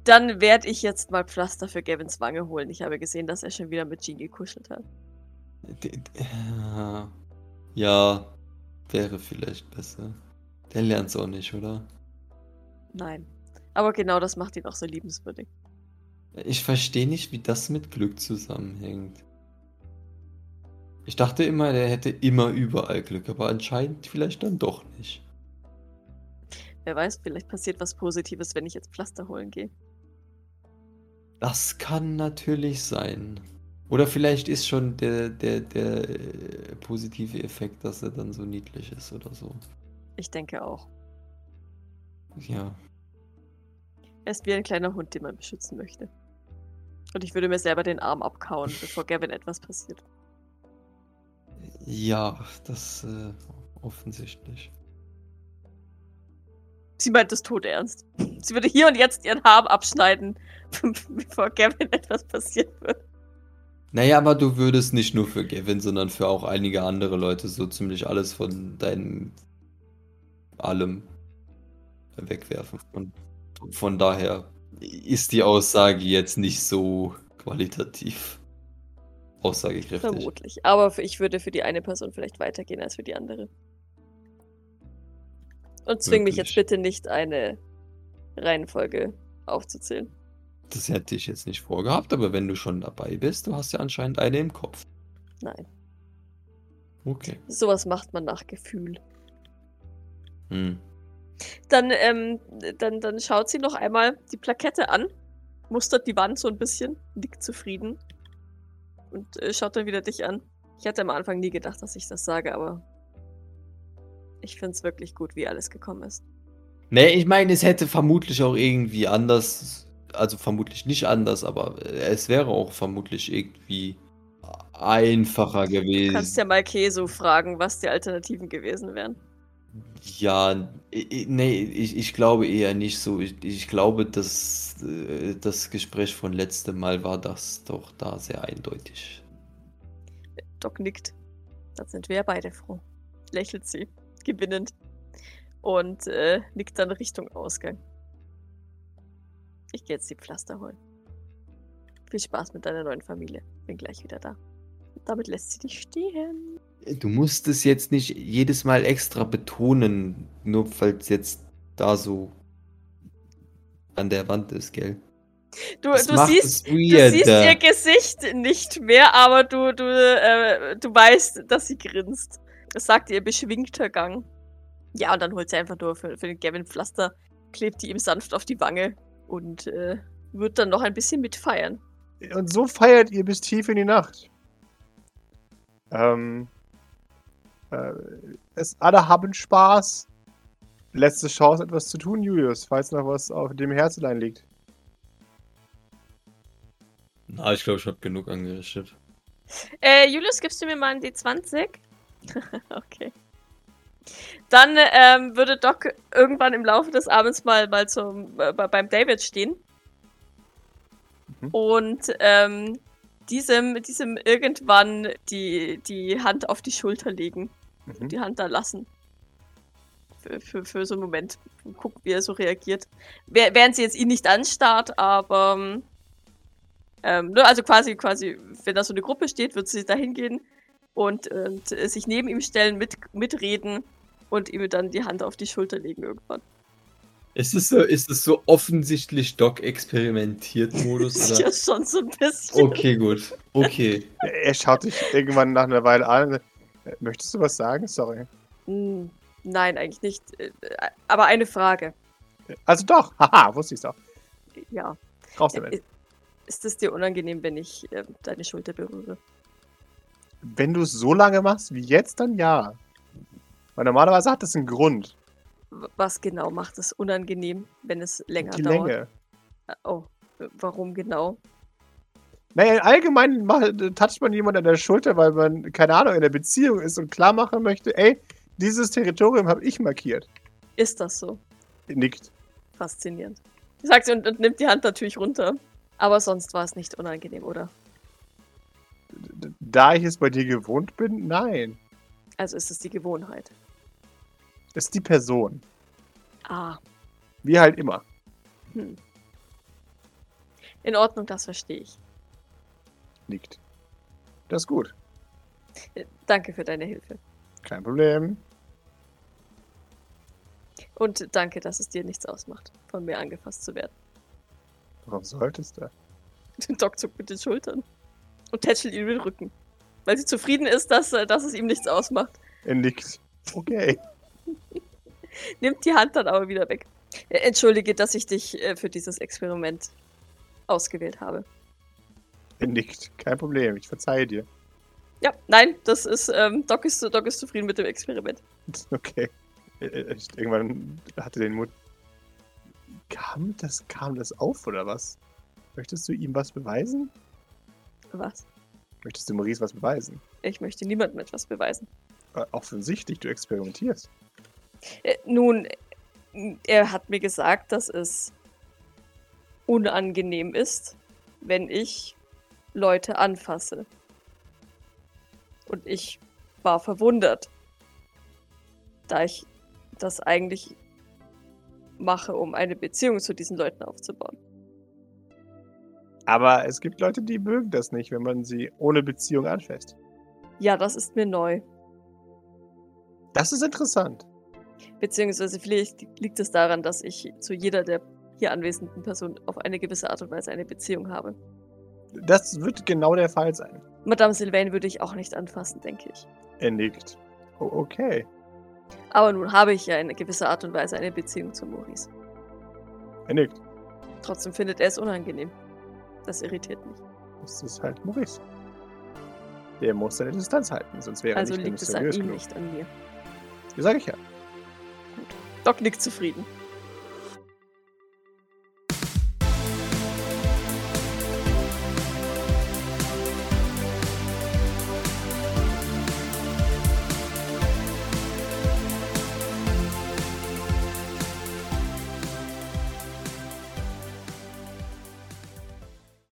Dann werde ich jetzt mal Pflaster für Gavins Wange holen. Ich habe gesehen, dass er schon wieder mit Jean gekuschelt hat. Äh, Ja, wäre vielleicht besser. Der lernt's auch nicht, oder? Nein. Aber genau das macht ihn auch so liebenswürdig. Ich verstehe nicht, wie das mit Glück zusammenhängt. Ich dachte immer, der hätte immer überall Glück, aber anscheinend vielleicht dann doch nicht. Wer weiß, vielleicht passiert was Positives, wenn ich jetzt Pflaster holen gehe. Das kann natürlich sein. Oder vielleicht ist schon der, der, der äh, positive Effekt, dass er dann so niedlich ist oder so. Ich denke auch. Ja. Er ist wie ein kleiner Hund, den man beschützen möchte. Und ich würde mir selber den Arm abkauen, bevor Gavin etwas passiert. Ja, das äh, offensichtlich. Sie meint das tot ernst. Sie würde hier und jetzt ihren Arm abschneiden, bevor Gavin etwas passiert wird. Naja, aber du würdest nicht nur für Gavin, sondern für auch einige andere Leute so ziemlich alles von deinem allem wegwerfen. Und von daher ist die Aussage jetzt nicht so qualitativ aussagekräftig. Vermutlich. Aber ich würde für die eine Person vielleicht weitergehen als für die andere. Und zwing mich jetzt Wirklich? bitte nicht, eine Reihenfolge aufzuzählen. Das hätte ich jetzt nicht vorgehabt, aber wenn du schon dabei bist, du hast ja anscheinend eine im Kopf. Nein. Okay. Sowas macht man nach Gefühl. Hm. Dann, ähm, dann, dann schaut sie noch einmal die Plakette an, mustert die Wand so ein bisschen, nickt zufrieden und äh, schaut dann wieder dich an. Ich hatte am Anfang nie gedacht, dass ich das sage, aber ich finde es wirklich gut, wie alles gekommen ist. Nee, ich meine, es hätte vermutlich auch irgendwie anders, also vermutlich nicht anders, aber äh, es wäre auch vermutlich irgendwie einfacher Du gewesen. kannst ja mal Keso fragen, was die Alternativen gewesen wären. Ja, nee, ich, ich glaube eher nicht so. Ich, ich glaube, dass äh, das Gespräch von letztem Mal war das doch da sehr eindeutig. Doc nickt. Dann sind wir ja beide froh. Lächelt sie, gewinnend. Und äh, nickt dann Richtung Ausgang. Ich gehe jetzt die Pflaster holen. Viel Spaß mit deiner neuen Familie. Bin gleich wieder da. Und damit lässt sie dich stehen. Du musst es jetzt nicht jedes Mal extra betonen, nur es jetzt da so an der Wand ist, gell? Du, du siehst, du siehst ihr Gesicht nicht mehr, aber du, du, äh, du weißt, dass sie grinst. Das sagt ihr beschwingter Gang. Ja, und dann holt sie einfach nur für, für den Gavin Pflaster, klebt die ihm sanft auf die Wange und äh, wird dann noch ein bisschen mitfeiern. Und so feiert ihr bis tief in die Nacht. Ähm, äh, es, alle haben Spaß. Letzte Chance, etwas zu tun, Julius, falls noch was auf dem Herzlein liegt. Na, ich glaube, ich habe genug angerichtet. Äh, Julius, gibst du mir mal einen D20? okay. Dann ähm, würde Doc irgendwann im Laufe des Abends mal, mal zum, äh, bei- beim David stehen. Mhm. Und ähm, diesem, diesem irgendwann die, die Hand auf die Schulter legen. Mhm. Die Hand da lassen. Für, für, für so einen Moment. Gucken, wie er so reagiert. Während sie jetzt ihn nicht anstarrt, aber. Ähm, ne, also quasi, quasi, wenn da so eine Gruppe steht, wird sie da hingehen und, und äh, sich neben ihm stellen, mit, mitreden und ihm dann die Hand auf die Schulter legen irgendwann. Ist es so, ist es so offensichtlich Doc-experimentiert-Modus? ja, oder? schon so ein bisschen. Okay, gut. Okay. Er schaut dich irgendwann nach einer Weile an. "Äh, Möchtest du was sagen? Sorry. Hm, nein, eigentlich nicht. Äh, Aber eine Frage. Also doch, haha, wusste ich's doch. Ja. Raus Äh, damit. Ist es dir unangenehm, wenn ich äh, deine Schulter berühre? Wenn du es so lange machst wie jetzt, dann ja. Weil normalerweise hat das einen Grund. Was genau macht es unangenehm, wenn es länger Die dauert? Länge. Äh, Oh, warum genau? Naja, allgemein toucht man jemanden an der Schulter, weil man, keine Ahnung, in der Beziehung ist und klar machen möchte, ey, dieses Territorium habe ich markiert. Ist das so? Nickt. Faszinierend. Sagt sie und, und nimmt die Hand natürlich runter. Aber sonst war es nicht unangenehm, oder? Da ich es bei dir gewohnt bin, nein. Also ist es die Gewohnheit. Ist die Person. Ah, Wie halt immer. hm. In Ordnung, das verstehe ich. Nickt. Das ist gut. Äh, Danke für deine Hilfe. Kein Problem. Und danke, dass es dir nichts ausmacht, von mir angefasst zu werden. Warum solltest du? Doc zuckt mit den Schultern und tätschelt ihm den Rücken. Weil sie zufrieden ist, dass, äh, dass es ihm nichts ausmacht. Er nickt. Okay. Nimmt die Hand dann aber wieder weg. Äh, Entschuldige, dass ich dich äh, für dieses Experiment ausgewählt habe. Er nickt. Kein Problem. Ich verzeihe dir. Ja, nein, das ist, ähm, Doc ist, Doc ist zufrieden mit dem Experiment. Okay. Äh, äh, Irgendwann hatte den Mut. Kam das, kam das auf oder was? Möchtest du ihm was beweisen? Was? Möchtest du Maurice was beweisen? Ich möchte niemandem etwas beweisen. Äh, offensichtlich, du experimentierst. Äh, nun, er hat mir gesagt, dass es unangenehm ist, wenn ich Leute anfasse. Und ich war verwundert, da ich das eigentlich mache, um eine Beziehung zu diesen Leuten aufzubauen. Aber es gibt Leute, die mögen das nicht, wenn man sie ohne Beziehung anfasst. Ja, das ist mir neu. Das ist interessant. Beziehungsweise vielleicht liegt es daran, dass ich zu jeder der hier anwesenden Personen auf eine gewisse Art und Weise eine Beziehung habe. Das wird genau der Fall sein. Madame Sylvain würde ich auch nicht anfassen, denke ich. Er nickt. Oh, okay. Aber nun habe ich ja in gewisser Art und Weise eine Beziehung zu Maurice. Er nickt. Trotzdem findet er es unangenehm. Das irritiert mich. Das ist halt Maurice. Der muss seine Distanz halten, sonst wäre Also er nicht liegt es an ihm, genug. nicht an mir. Ja, sag ich ja. Doc nickt zufrieden.